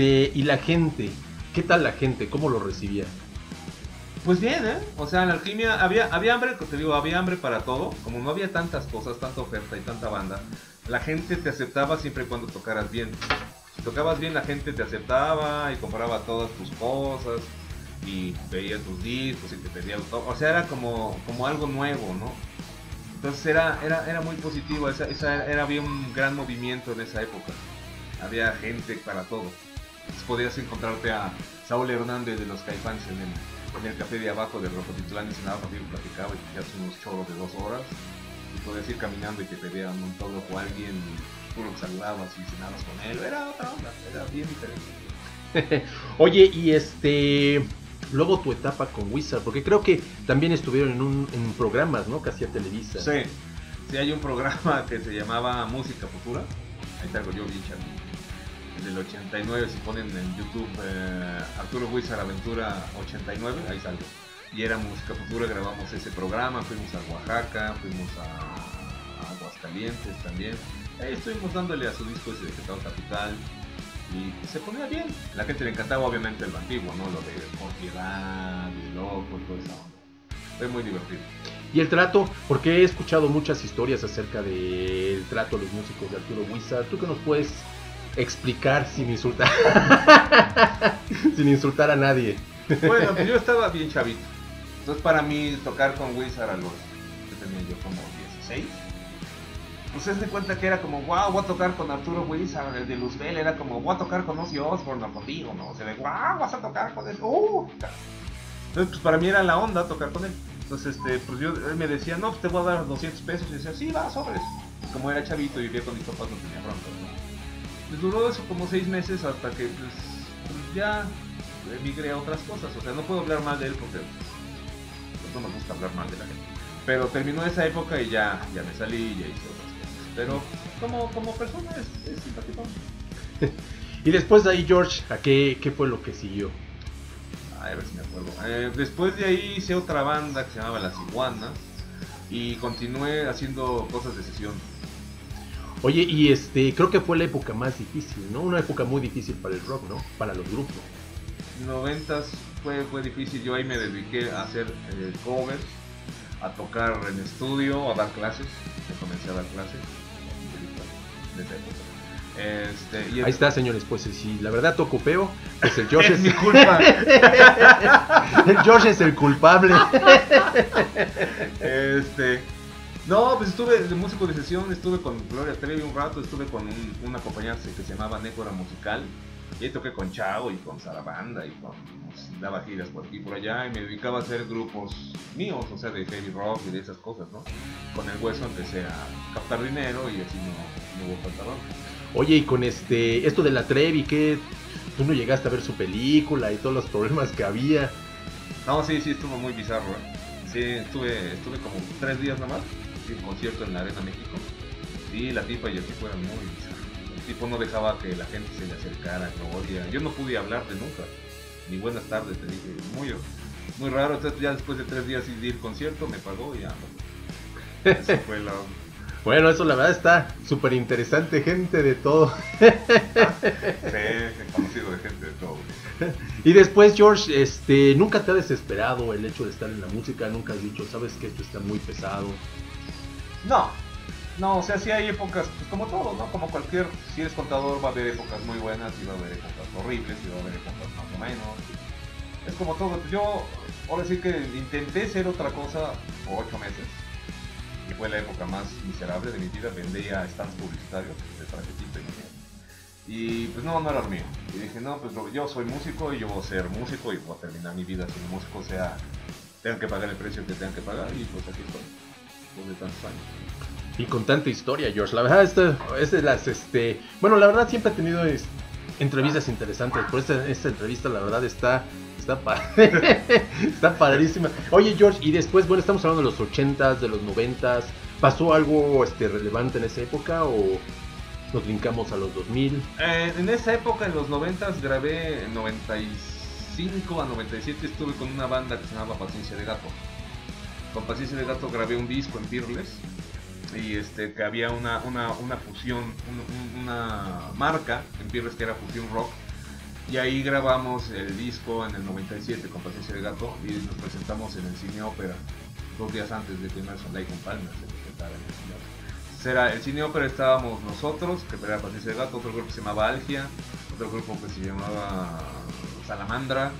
Speaker 13: Este, y la gente, ¿qué tal la gente? ¿Cómo lo recibía?
Speaker 14: Pues bien, ¿eh? O sea, en la alquimia había, había hambre, te digo, había hambre para todo. Como no había tantas cosas, tanta oferta y tanta banda, la gente te aceptaba siempre y cuando tocaras bien. Si tocabas bien, la gente te aceptaba y compraba todas tus cosas y veía tus discos y te pedía autógrafos. O sea, era como, como algo nuevo, ¿no? Entonces era, era, era muy positivo, esa, esa- era, había un gran movimiento en esa época. Había gente para todo. Entonces podías encontrarte a Saúl Hernández de los Caifanes en el, en el café de abajo de Rocotitlán y cenaba contigo, platicaba y te hacías unos choros de dos horas. Y podías ir caminando y te pedía un autógrafo a alguien y tú lo saludabas y cenabas con él. Era otra onda, era bien diferente.
Speaker 13: Oye, y este, luego tu etapa con Wizard, porque creo que también estuvieron en, un, en programas, ¿no? Que hacía Televisa.
Speaker 14: Sí, sí hay un programa que se llamaba Música Futura. Ahí salgo yo bien. Del 89, si ponen en YouTube eh, Arturo Wizard Aventura 89, ahí salgo. Y era Música Futura, grabamos ese programa, fuimos a Oaxaca, fuimos a, Aguascalientes también. Ahí estuvimos dándole a su disco ese de Pecado Capital. Y se ponía bien. La gente le encantaba obviamente el antiguo, ¿no? Lo de Porpiedad, y Loco y toda esa onda. Fue muy divertido.
Speaker 13: Y el trato, porque he escuchado muchas historias acerca del trato a los músicos de Arturo Wizard. ¿Tú qué nos puedes explicar sin insultar? sin insultar a nadie.
Speaker 14: Bueno, pues yo estaba bien chavito. Entonces para mí tocar con Wizard a los que tenía yo como 16. Pues se de cuenta que era como, wow, voy a tocar con Arturo Wizard, el de Luzbel, era como, voy a tocar con Ozzy Osbourne contigo, ¿no? O sea, de, wow, vas a tocar con él. ¡Uh! Entonces, pues para mí era la onda tocar con él. Entonces, este, pues yo, él me decía, no, pues te voy a dar 200 pesos. Y decía, sí, va, sobres. Y como era chavito y vivía con mis papás, no tenía bronca, ¿no? Pues duró eso como seis meses hasta que, pues, pues, ya emigré a otras cosas. O sea, no puedo hablar mal de él porque pues, no me gusta hablar mal de la gente. Pero terminó esa época y ya, ya me salí y ya hice otras cosas. Pero como, como persona es, es simpático.
Speaker 13: Y después de ahí, George, ¿a qué, qué fue lo que siguió?
Speaker 14: Ay, a ver si me acuerdo. Eh, después de ahí hice otra banda que se llamaba Las Iguanas y continué haciendo cosas de sesión.
Speaker 13: Oye, y este, creo que fue la época más difícil, ¿no? Una época muy difícil para el rock, ¿no? Para los grupos.
Speaker 14: Noventas fue, fue difícil, yo ahí me dediqué a hacer eh, covers, a tocar en estudio, a dar clases, yo comencé a dar clases en esa época. Este, y
Speaker 13: Ahí está, señores, pues si la verdad toco feo, pues el George
Speaker 14: Es mi culpa.
Speaker 13: el George es el culpable.
Speaker 14: este. No, pues estuve de músico de sesión, estuve con Gloria Trevi un rato, estuve con un, un acompañante que se llamaba Nécora Musical. Y ahí toqué con Chao y con Sarabanda y con, pues, daba giras por aquí y por allá y me dedicaba a hacer grupos míos, o sea, de heavy rock y de esas cosas, ¿no? Con el hueso empecé a captar dinero y así no, no hubo pantalón.
Speaker 13: Oye, y con este, esto de la Trevi, que tú no llegaste a ver su película y todos los problemas que había.
Speaker 14: No, sí, sí, estuvo muy bizarro. ¿eh? Sí, estuve, estuve como tres días nomás, sí, un concierto en la Arena México. Sí, la tipa y el tipo eran muy bizarros. El tipo no dejaba que la gente se le acercara, a Gloria. Yo no pude hablarle nunca. Ni buenas tardes, te dije. Muy, muy raro. Entonces ya después de tres días sin ir concierto me pagó y ya. no. Eso fue la...
Speaker 13: Bueno, eso la verdad está súper interesante, gente de todo.
Speaker 14: Sí, he conocido de gente de todo.
Speaker 13: Y después, George, este, ¿nunca te ha desesperado el hecho de estar en la música? ¿Nunca has dicho, sabes que esto está muy pesado?
Speaker 14: No, no, o sea, sí hay épocas, pues como todo, ¿no? Como cualquier, si eres contador va a haber épocas muy buenas y va a haber épocas horribles y va a haber épocas más o menos. Es como todo, yo, ahora sí que intenté ser otra cosa por ocho meses y fue la época más miserable de mi vida, vendía stands publicitarios de trajecito y. Y pues no, no era lo mío. Y dije, no, pues yo soy músico y yo voy a ser músico y voy a terminar mi vida siendo músico, o sea, tengan que pagar el precio que tengan que pagar y pues aquí estoy, de tantos años.
Speaker 13: Y con tanta historia, George. La verdad, esta, es de las, este... Bueno, la verdad siempre he tenido es- entrevistas interesantes. Por esta, esta entrevista, la verdad, está... Está, pa- está padrísima. Oye, George, y después, bueno, estamos hablando de los 80s, de los 90s. ¿Pasó algo este, relevante en esa época o nos brincamos a los 2000?
Speaker 14: Eh, en esa época, en los 90 grabé en 95 a 97 estuve con una banda que se llamaba Paciencia de Gato. Con Paciencia de Gato grabé un disco en Peerless y este que había una, una, una fusión, un- un- una marca en Peerless que era Fusión Rock. Y ahí grabamos el disco en el 97 con Paciencia de Gato y nos presentamos en el Cine Ópera dos días antes de que Emerson Lake Palmer se presentara en el Cine. Será, el Cine Ópera estábamos nosotros, que era Paciencia de Gato, otro grupo que se llamaba Algia, otro grupo que se llamaba Salamandra,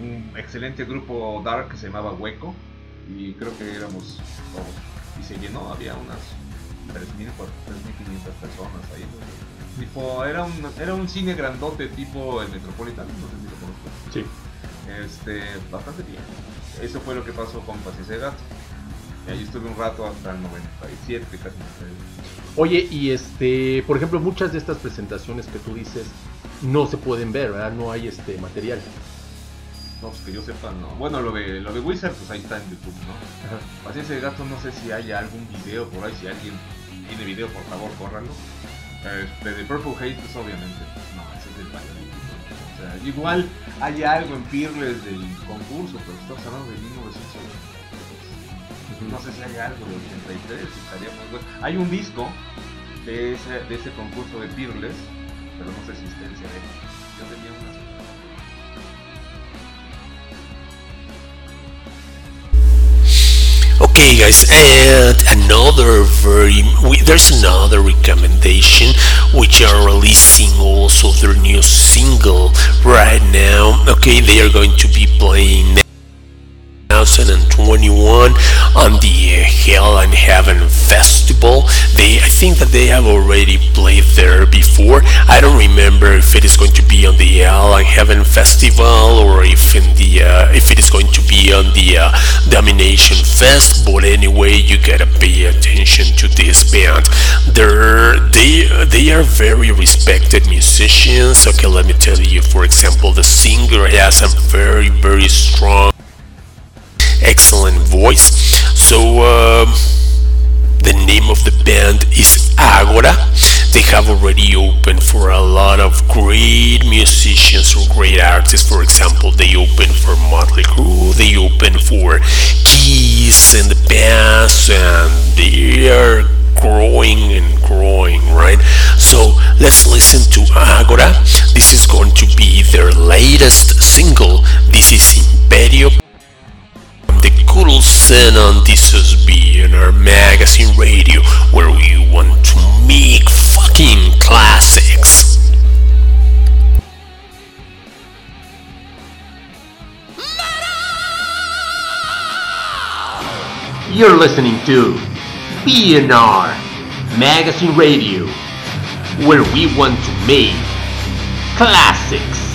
Speaker 14: un excelente grupo dark que se llamaba Hueco, y creo que éramos todos. Y se llenó, había unas 3.000, 3.500 personas ahí. Tipo, era un, era un cine grandote tipo el Metropolitano, no sé si lo conozco.
Speaker 13: Sí.
Speaker 14: Este, bastante bien. Eso fue lo que pasó con de Gato. Y ahí estuve un rato hasta el 97, casi 98.
Speaker 13: Oye, y este, por ejemplo, muchas de estas presentaciones que tú dices no se pueden ver, ¿verdad? No hay este material.
Speaker 14: No, pues que yo sepa, no. Bueno, lo de, lo de Wizard, pues ahí está en YouTube, ¿no? Paciencia de gato, no sé si hay algún video por ahí. Si alguien tiene video, por favor, córranlo. Este, de Purple Haze, pues obviamente, no, ese es del Paleolítico. O sea, igual hay algo en Peerless del concurso, pero estamos hablando de 1983. No sé si hay algo de 83, estaría muy bueno. Hay un disco de ese, de ese concurso de Peerless, pero no sé si está en CD. Yo tenía
Speaker 1: Okay, guys, and another very we, there's another recommendation which are releasing also their new single right now. Okay, they are going to be playing 2021 on the Hell and Heaven Festival. They, I think that they have already played there before. I don't remember if it is going to be on the Hell and Heaven Festival or if in the uh, if it is going to be on the uh, Domination Fest. But anyway, you gotta pay attention to this band. They're they they are very respected musicians. Okay, let me tell you. For example, the singer has a very very strong excellent voice. So um, the name of the band is Agora. They have already opened for a lot of great musicians or great artists. For example, they opened for Motley Crue, they opened for Kiss in the past, and they are growing and growing, right? So let's listen to Agora. This is going to be their latest single. This is Imperio the Cool Sin on this been our magazine radio where we want to make fucking classics.
Speaker 12: You're listening to BNR Magazine Radio, where we want to make classics.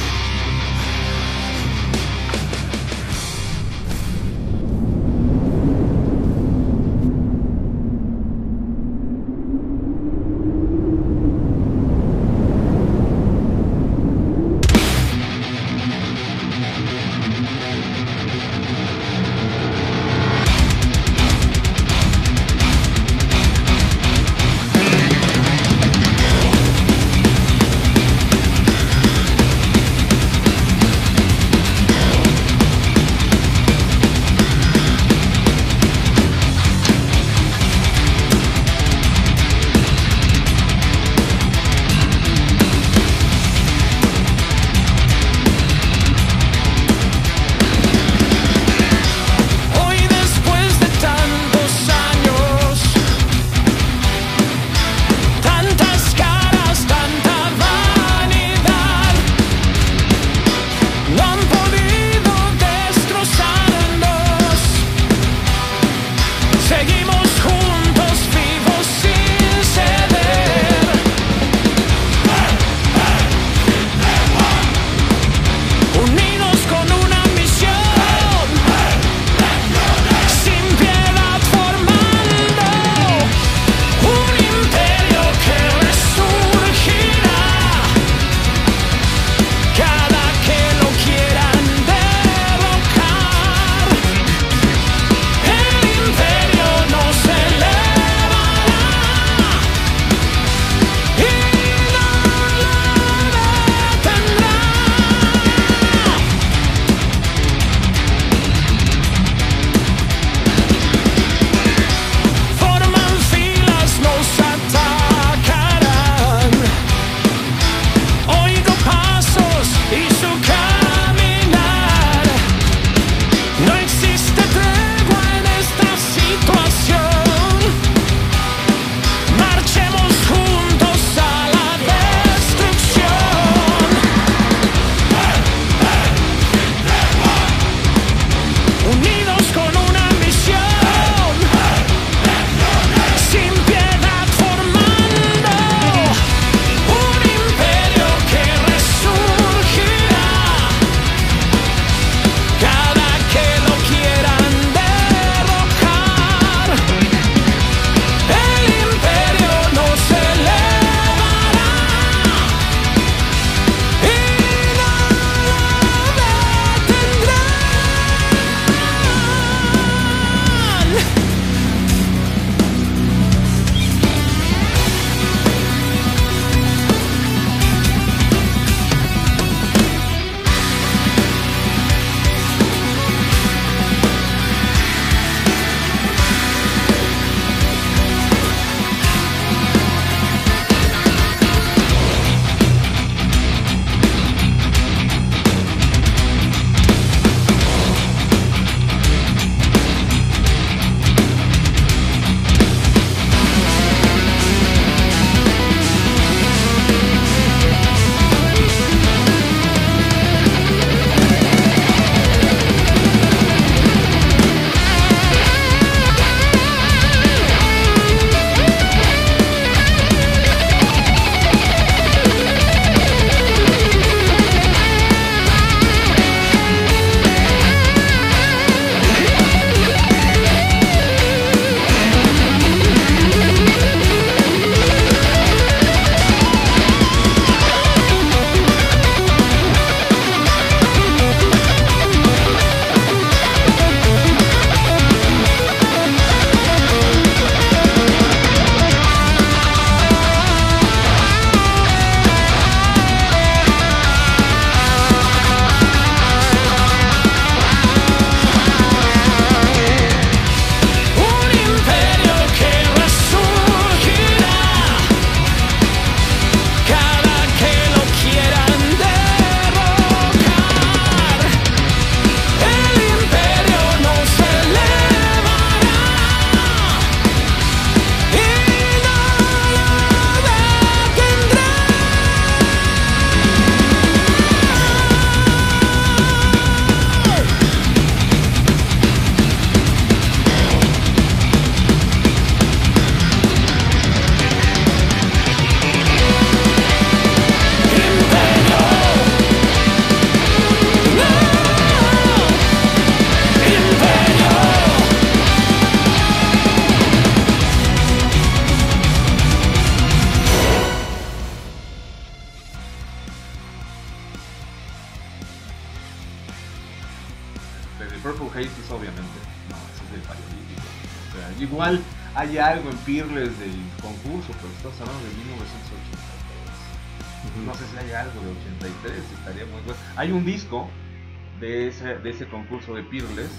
Speaker 14: Concurso de Peerless,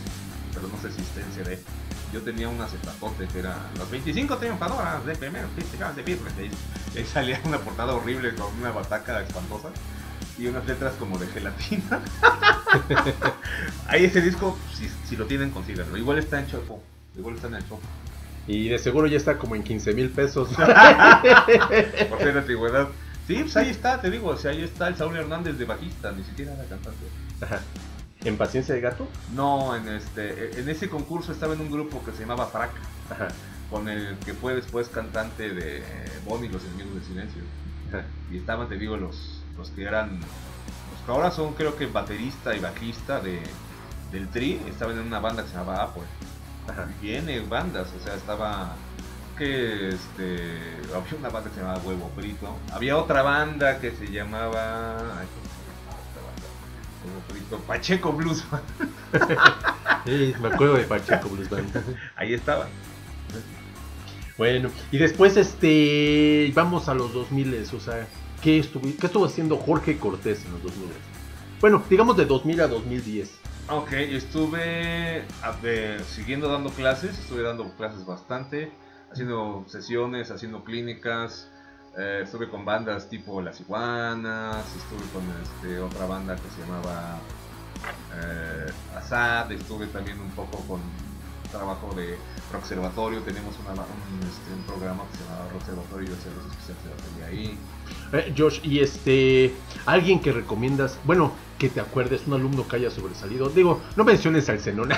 Speaker 14: pero no sé si está en CD. Yo tenía un acetatote que era los 25 triunfadoras de primer festival de Peerless. Ahí, ahí salía una portada horrible con una bataca espantosa y unas letras como de gelatina. Ahí ese disco, si, si lo tienen, consíganlo. Igual está en Chopo. Igual está en el Chopo.
Speaker 13: Y de seguro ya está como en 15 mil pesos.
Speaker 14: Por ser antigüedad. Sí, pues ahí está, te digo. O sea, ahí está el Saúl Hernández de bajista, ni siquiera era cantante.
Speaker 13: Ajá. ¿En Paciencia de Gato?
Speaker 14: No, en este en ese concurso estaba en un grupo que se llamaba Frac.
Speaker 13: Ajá.
Speaker 14: Con el que fue después cantante de Bonnie y los enemigos del silencio.
Speaker 13: Ajá.
Speaker 14: Y estaban, te digo, los, los que eran. Los que ahora son, creo que baterista y bajista de, del Tri. Estaban en una banda que se llamaba Apple.
Speaker 13: Ajá.
Speaker 14: Tiene bandas, o sea, estaba. Que este. Había una banda que se llamaba Huevo Frito. Había otra banda que se llamaba. Huevo Frito. Pacheco Blues Band.
Speaker 13: Sí, me acuerdo de Pacheco Blues Band.
Speaker 14: Ahí estaban.
Speaker 13: Bueno, y después este vamos a los 2000, o sea, ¿qué estuvo, ¿qué estuvo haciendo Jorge Cortés en los 2000? Bueno, digamos de 2000 a 2010.
Speaker 14: Ok, estuve a ver, siguiendo dando clases, estuve dando clases bastante, haciendo sesiones, haciendo clínicas, eh, estuve con bandas tipo Las Iguanas, estuve con este, otra banda que se llamaba eh, Asad, estuve también un poco con trabajo de Rockservatorio, tenemos este, un programa que se llamaba Rockservatorio yo hacía los especiales de batería ahí.
Speaker 13: Eh, Josh, y este, alguien que recomiendas, bueno, que te acuerdes, un alumno que haya sobresalido. Digo, no menciones al Zenón.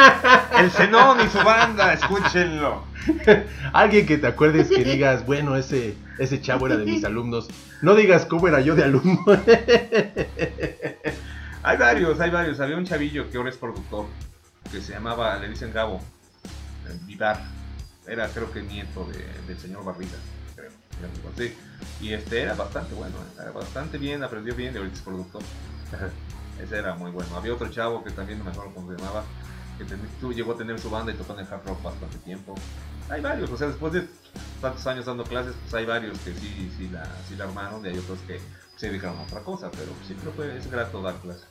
Speaker 14: El Zenón y su banda, escúchenlo.
Speaker 13: alguien que te acuerdes que digas, bueno, ese, ese chavo era de mis alumnos. No digas cómo era yo de alumno.
Speaker 14: Hay varios, hay varios. Había un chavillo que ahora es productor, que se llamaba, le dicen Gabo, eh, Vivar. Era creo que nieto de- del señor Barriga, creo. así. Y este era bastante bueno, eh, era bastante bien, aprendió bien y ahorita es productor. Ese era muy bueno. Había otro chavo que también no me acuerdo cómo se llamaba, que ten- tu- llegó a tener su banda y tocó en el hard rock bastante tiempo. Hay varios, o sea, después de tantos años dando clases, pues hay varios que sí, sí, la, sí la armaron y hay otros que se dedicaron a otra cosa, pero sí creo que es grato dar clases.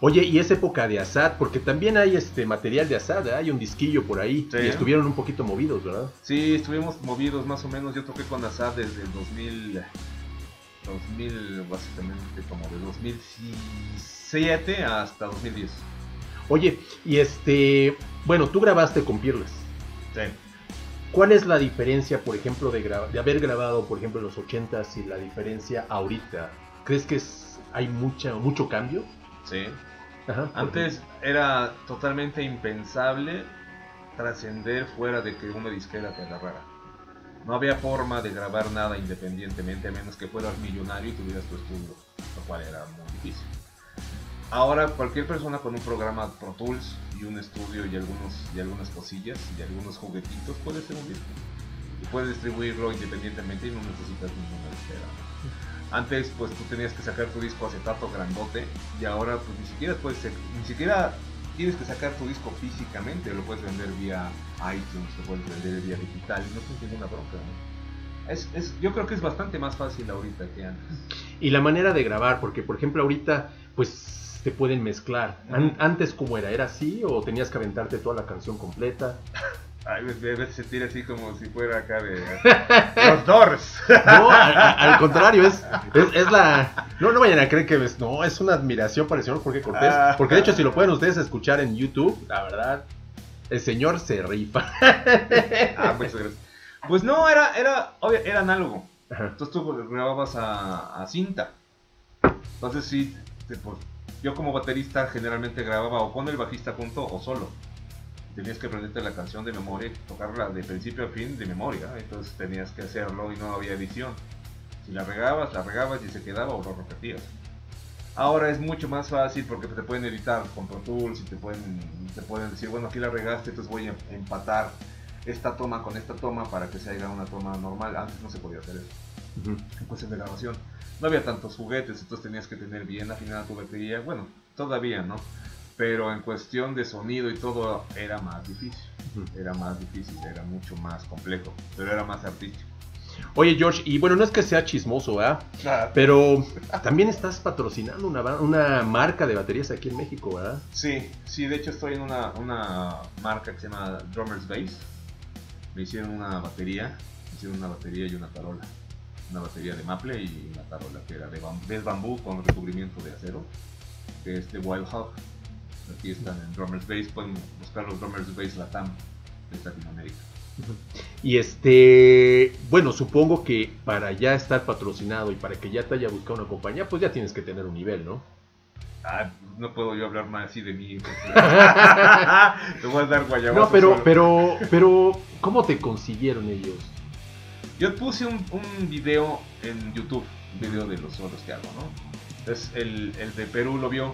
Speaker 13: Oye, y es época de Assad, porque también hay este material de Assad, ¿eh? hay un disquillo por ahí.
Speaker 14: Sí.
Speaker 13: Y estuvieron un poquito movidos, ¿verdad?
Speaker 14: Sí, estuvimos movidos más o menos. Yo toqué con Assad desde el 2000, 2000 básicamente como de 2007 hasta 2010.
Speaker 13: Oye, y este, bueno, tú grabaste con Peerless.
Speaker 14: Sí.
Speaker 13: ¿Cuál es la diferencia, por ejemplo, de, de haber grabado, por ejemplo, en los 80s y la diferencia ahorita? ¿Crees que es- hay mucha, mucho cambio?
Speaker 14: Sí.
Speaker 13: Ajá,
Speaker 14: Antes era totalmente impensable trascender fuera de que una disquera te agarrara. No había forma de grabar nada independientemente a menos que fueras millonario y tuvieras tu estudio, lo cual era muy difícil. Ahora cualquier persona con un programa Pro Tools y un estudio y algunos y algunas cosillas y algunos juguetitos puede ser un disco y puede distribuirlo independientemente y no necesitas ninguna disquera. Antes pues tú tenías que sacar tu disco acetato grandote y ahora pues ni siquiera puedes ni siquiera tienes que sacar tu disco físicamente, lo puedes vender vía iTunes, lo puedes vender vía digital y no tienes ninguna bronca. ¿no? Es, es, yo creo que es bastante más fácil ahorita que antes.
Speaker 13: Y la manera de grabar, porque por ejemplo ahorita, pues te pueden mezclar. An- antes, ¿cómo era? ¿Era así o tenías que aventarte toda la canción completa?
Speaker 14: Ay, me, hace sentir así como si fuera acá de los Doors.
Speaker 13: No, al contrario, es, es, es la... No, no vayan a creer que es... No, es una admiración para el señor Jorge Cortés.
Speaker 14: Ah.
Speaker 13: Porque de hecho, si lo pueden ustedes escuchar en YouTube, la verdad, el señor se rifa.
Speaker 14: Ah, muchas gracias. Pues no, era, era, obvio, era análogo. Entonces tú grababas a, a cinta. Entonces sí, te- pues, yo como baterista generalmente grababa o con el bajista junto o solo. Tenías que aprenderte la canción de memoria y tocarla de principio a fin de memoria. Entonces tenías que hacerlo y no había edición. Si la regabas, la regabas y se quedaba o lo repetías. Ahora es mucho más fácil porque te pueden editar con Pro Tools y te pueden, te pueden decir, bueno, aquí la regaste, entonces voy a empatar esta toma con esta toma para que se haga una toma normal. Antes no se podía hacer eso en cuestión de grabación. No había tantos juguetes, entonces tenías que tener bien afinada tu batería. Bueno, todavía, ¿no? Pero en cuestión de sonido y todo era más difícil. Era más difícil, era mucho más complejo, pero era más artístico.
Speaker 13: Oye, George, y bueno, no es que sea chismoso, ¿verdad? Pero también estás patrocinando una, una marca de baterías aquí en México, ¿verdad?
Speaker 14: Sí, sí, de hecho estoy en una, una marca que se llama Drummers Bass. Me hicieron una batería, me hicieron una batería y una tarola. Una batería de maple y una tarola que era de, bam- de bambú con recubrimiento de acero, que es de Wild Hog. Aquí están en Drummers Bass, pueden buscar los Drummers Bass Latam de Latinoamérica.
Speaker 13: Y este, bueno, supongo que para ya estar patrocinado y para que ya te haya buscado una compañía, pues ya tienes que tener un nivel, ¿no?
Speaker 14: Ah, no puedo yo hablar más así de mí. Te voy a dar guayabazo
Speaker 13: No, pero,
Speaker 14: solo.
Speaker 13: pero, pero, ¿cómo te consiguieron ellos?
Speaker 14: Yo puse un, un video en YouTube, un video de los solos que hago, ¿no? Entonces el, el de Perú lo vio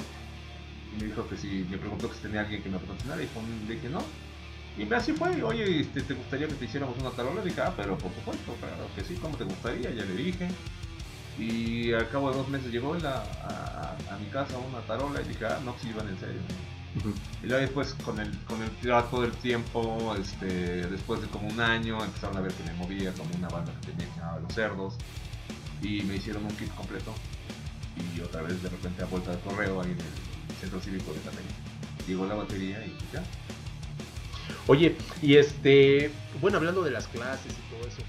Speaker 14: me dijo que si me preguntó que si tenía alguien que me patrocinara y le dije no. Y así fue, oye, este, ¿te gustaría que te hiciéramos una tarola? Le dije, ah, pero por supuesto, claro que sí, ¿cómo te gustaría? Ya le dije. Y al cabo de dos meses llegó a, mi casa una tarola y dije, ah, no, si iban en serio. Y luego después con el, con el trato del tiempo, este, después de como un año, empezaron a ver que me movía como una banda que tenía que llamaba Los Cerdos. Y me hicieron un kit completo. Y otra vez de repente a vuelta de correo ahí en el centro cívico de. Llegó la batería y ya.
Speaker 13: Oye, y este, bueno, hablando de las clases y todo eso.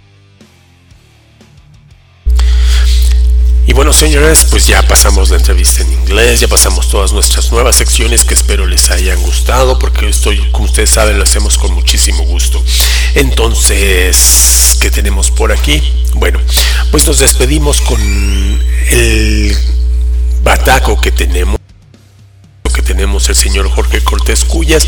Speaker 1: Y bueno, señores, pues ya pasamos la entrevista en inglés, ya pasamos todas nuestras nuevas secciones que espero les hayan gustado, porque estoy, como ustedes saben, lo hacemos con muchísimo gusto. Entonces, ¿qué tenemos por aquí? Bueno, pues nos despedimos con el bataco que tenemos tenemos el señor Jorge Cortés Cuyas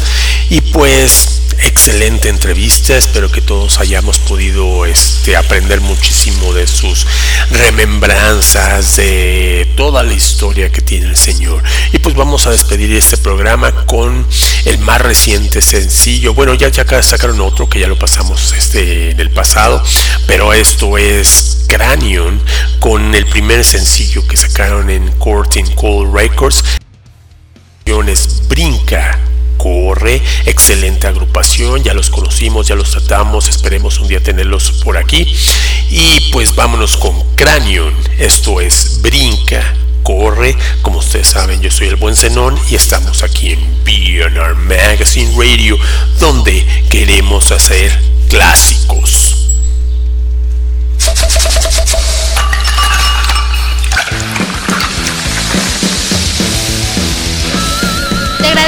Speaker 1: y pues excelente entrevista. Espero que todos hayamos podido este aprender muchísimo de sus remembranzas de toda la historia que tiene el señor. Y pues vamos a despedir este programa con el más reciente sencillo. Bueno ya ya sacaron otro que ya lo pasamos este en el pasado pero esto es Cranion con el primer sencillo que sacaron en Courting Call Records Brinca, Corre, excelente agrupación, ya los conocimos, ya los tratamos, esperemos un día tenerlos por aquí. Y pues vámonos con Cranion, esto es Brinca, Corre, como ustedes saben yo soy el buen Zenón y estamos aquí en BNR Magazine Radio, donde queremos hacer clásicos.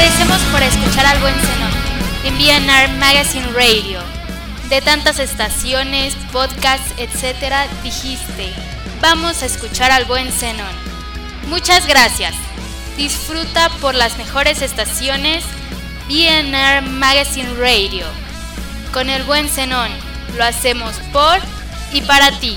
Speaker 2: Agradecemos por escuchar al buen Zenón en BNR Magazine Radio. De tantas estaciones, podcasts, etcétera, dijiste, vamos a escuchar al buen Zenón. Muchas gracias. Disfruta por las mejores estaciones BNR Magazine Radio. Con el buen Zenón, lo hacemos por y para ti.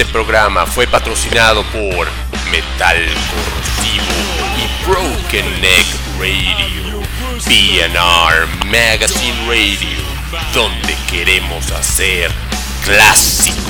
Speaker 16: Este
Speaker 1: programa fue patrocinado por Metal Corrosivo y Broken Neck Radio, PNR Magazine Radio, donde queremos hacer clásicos.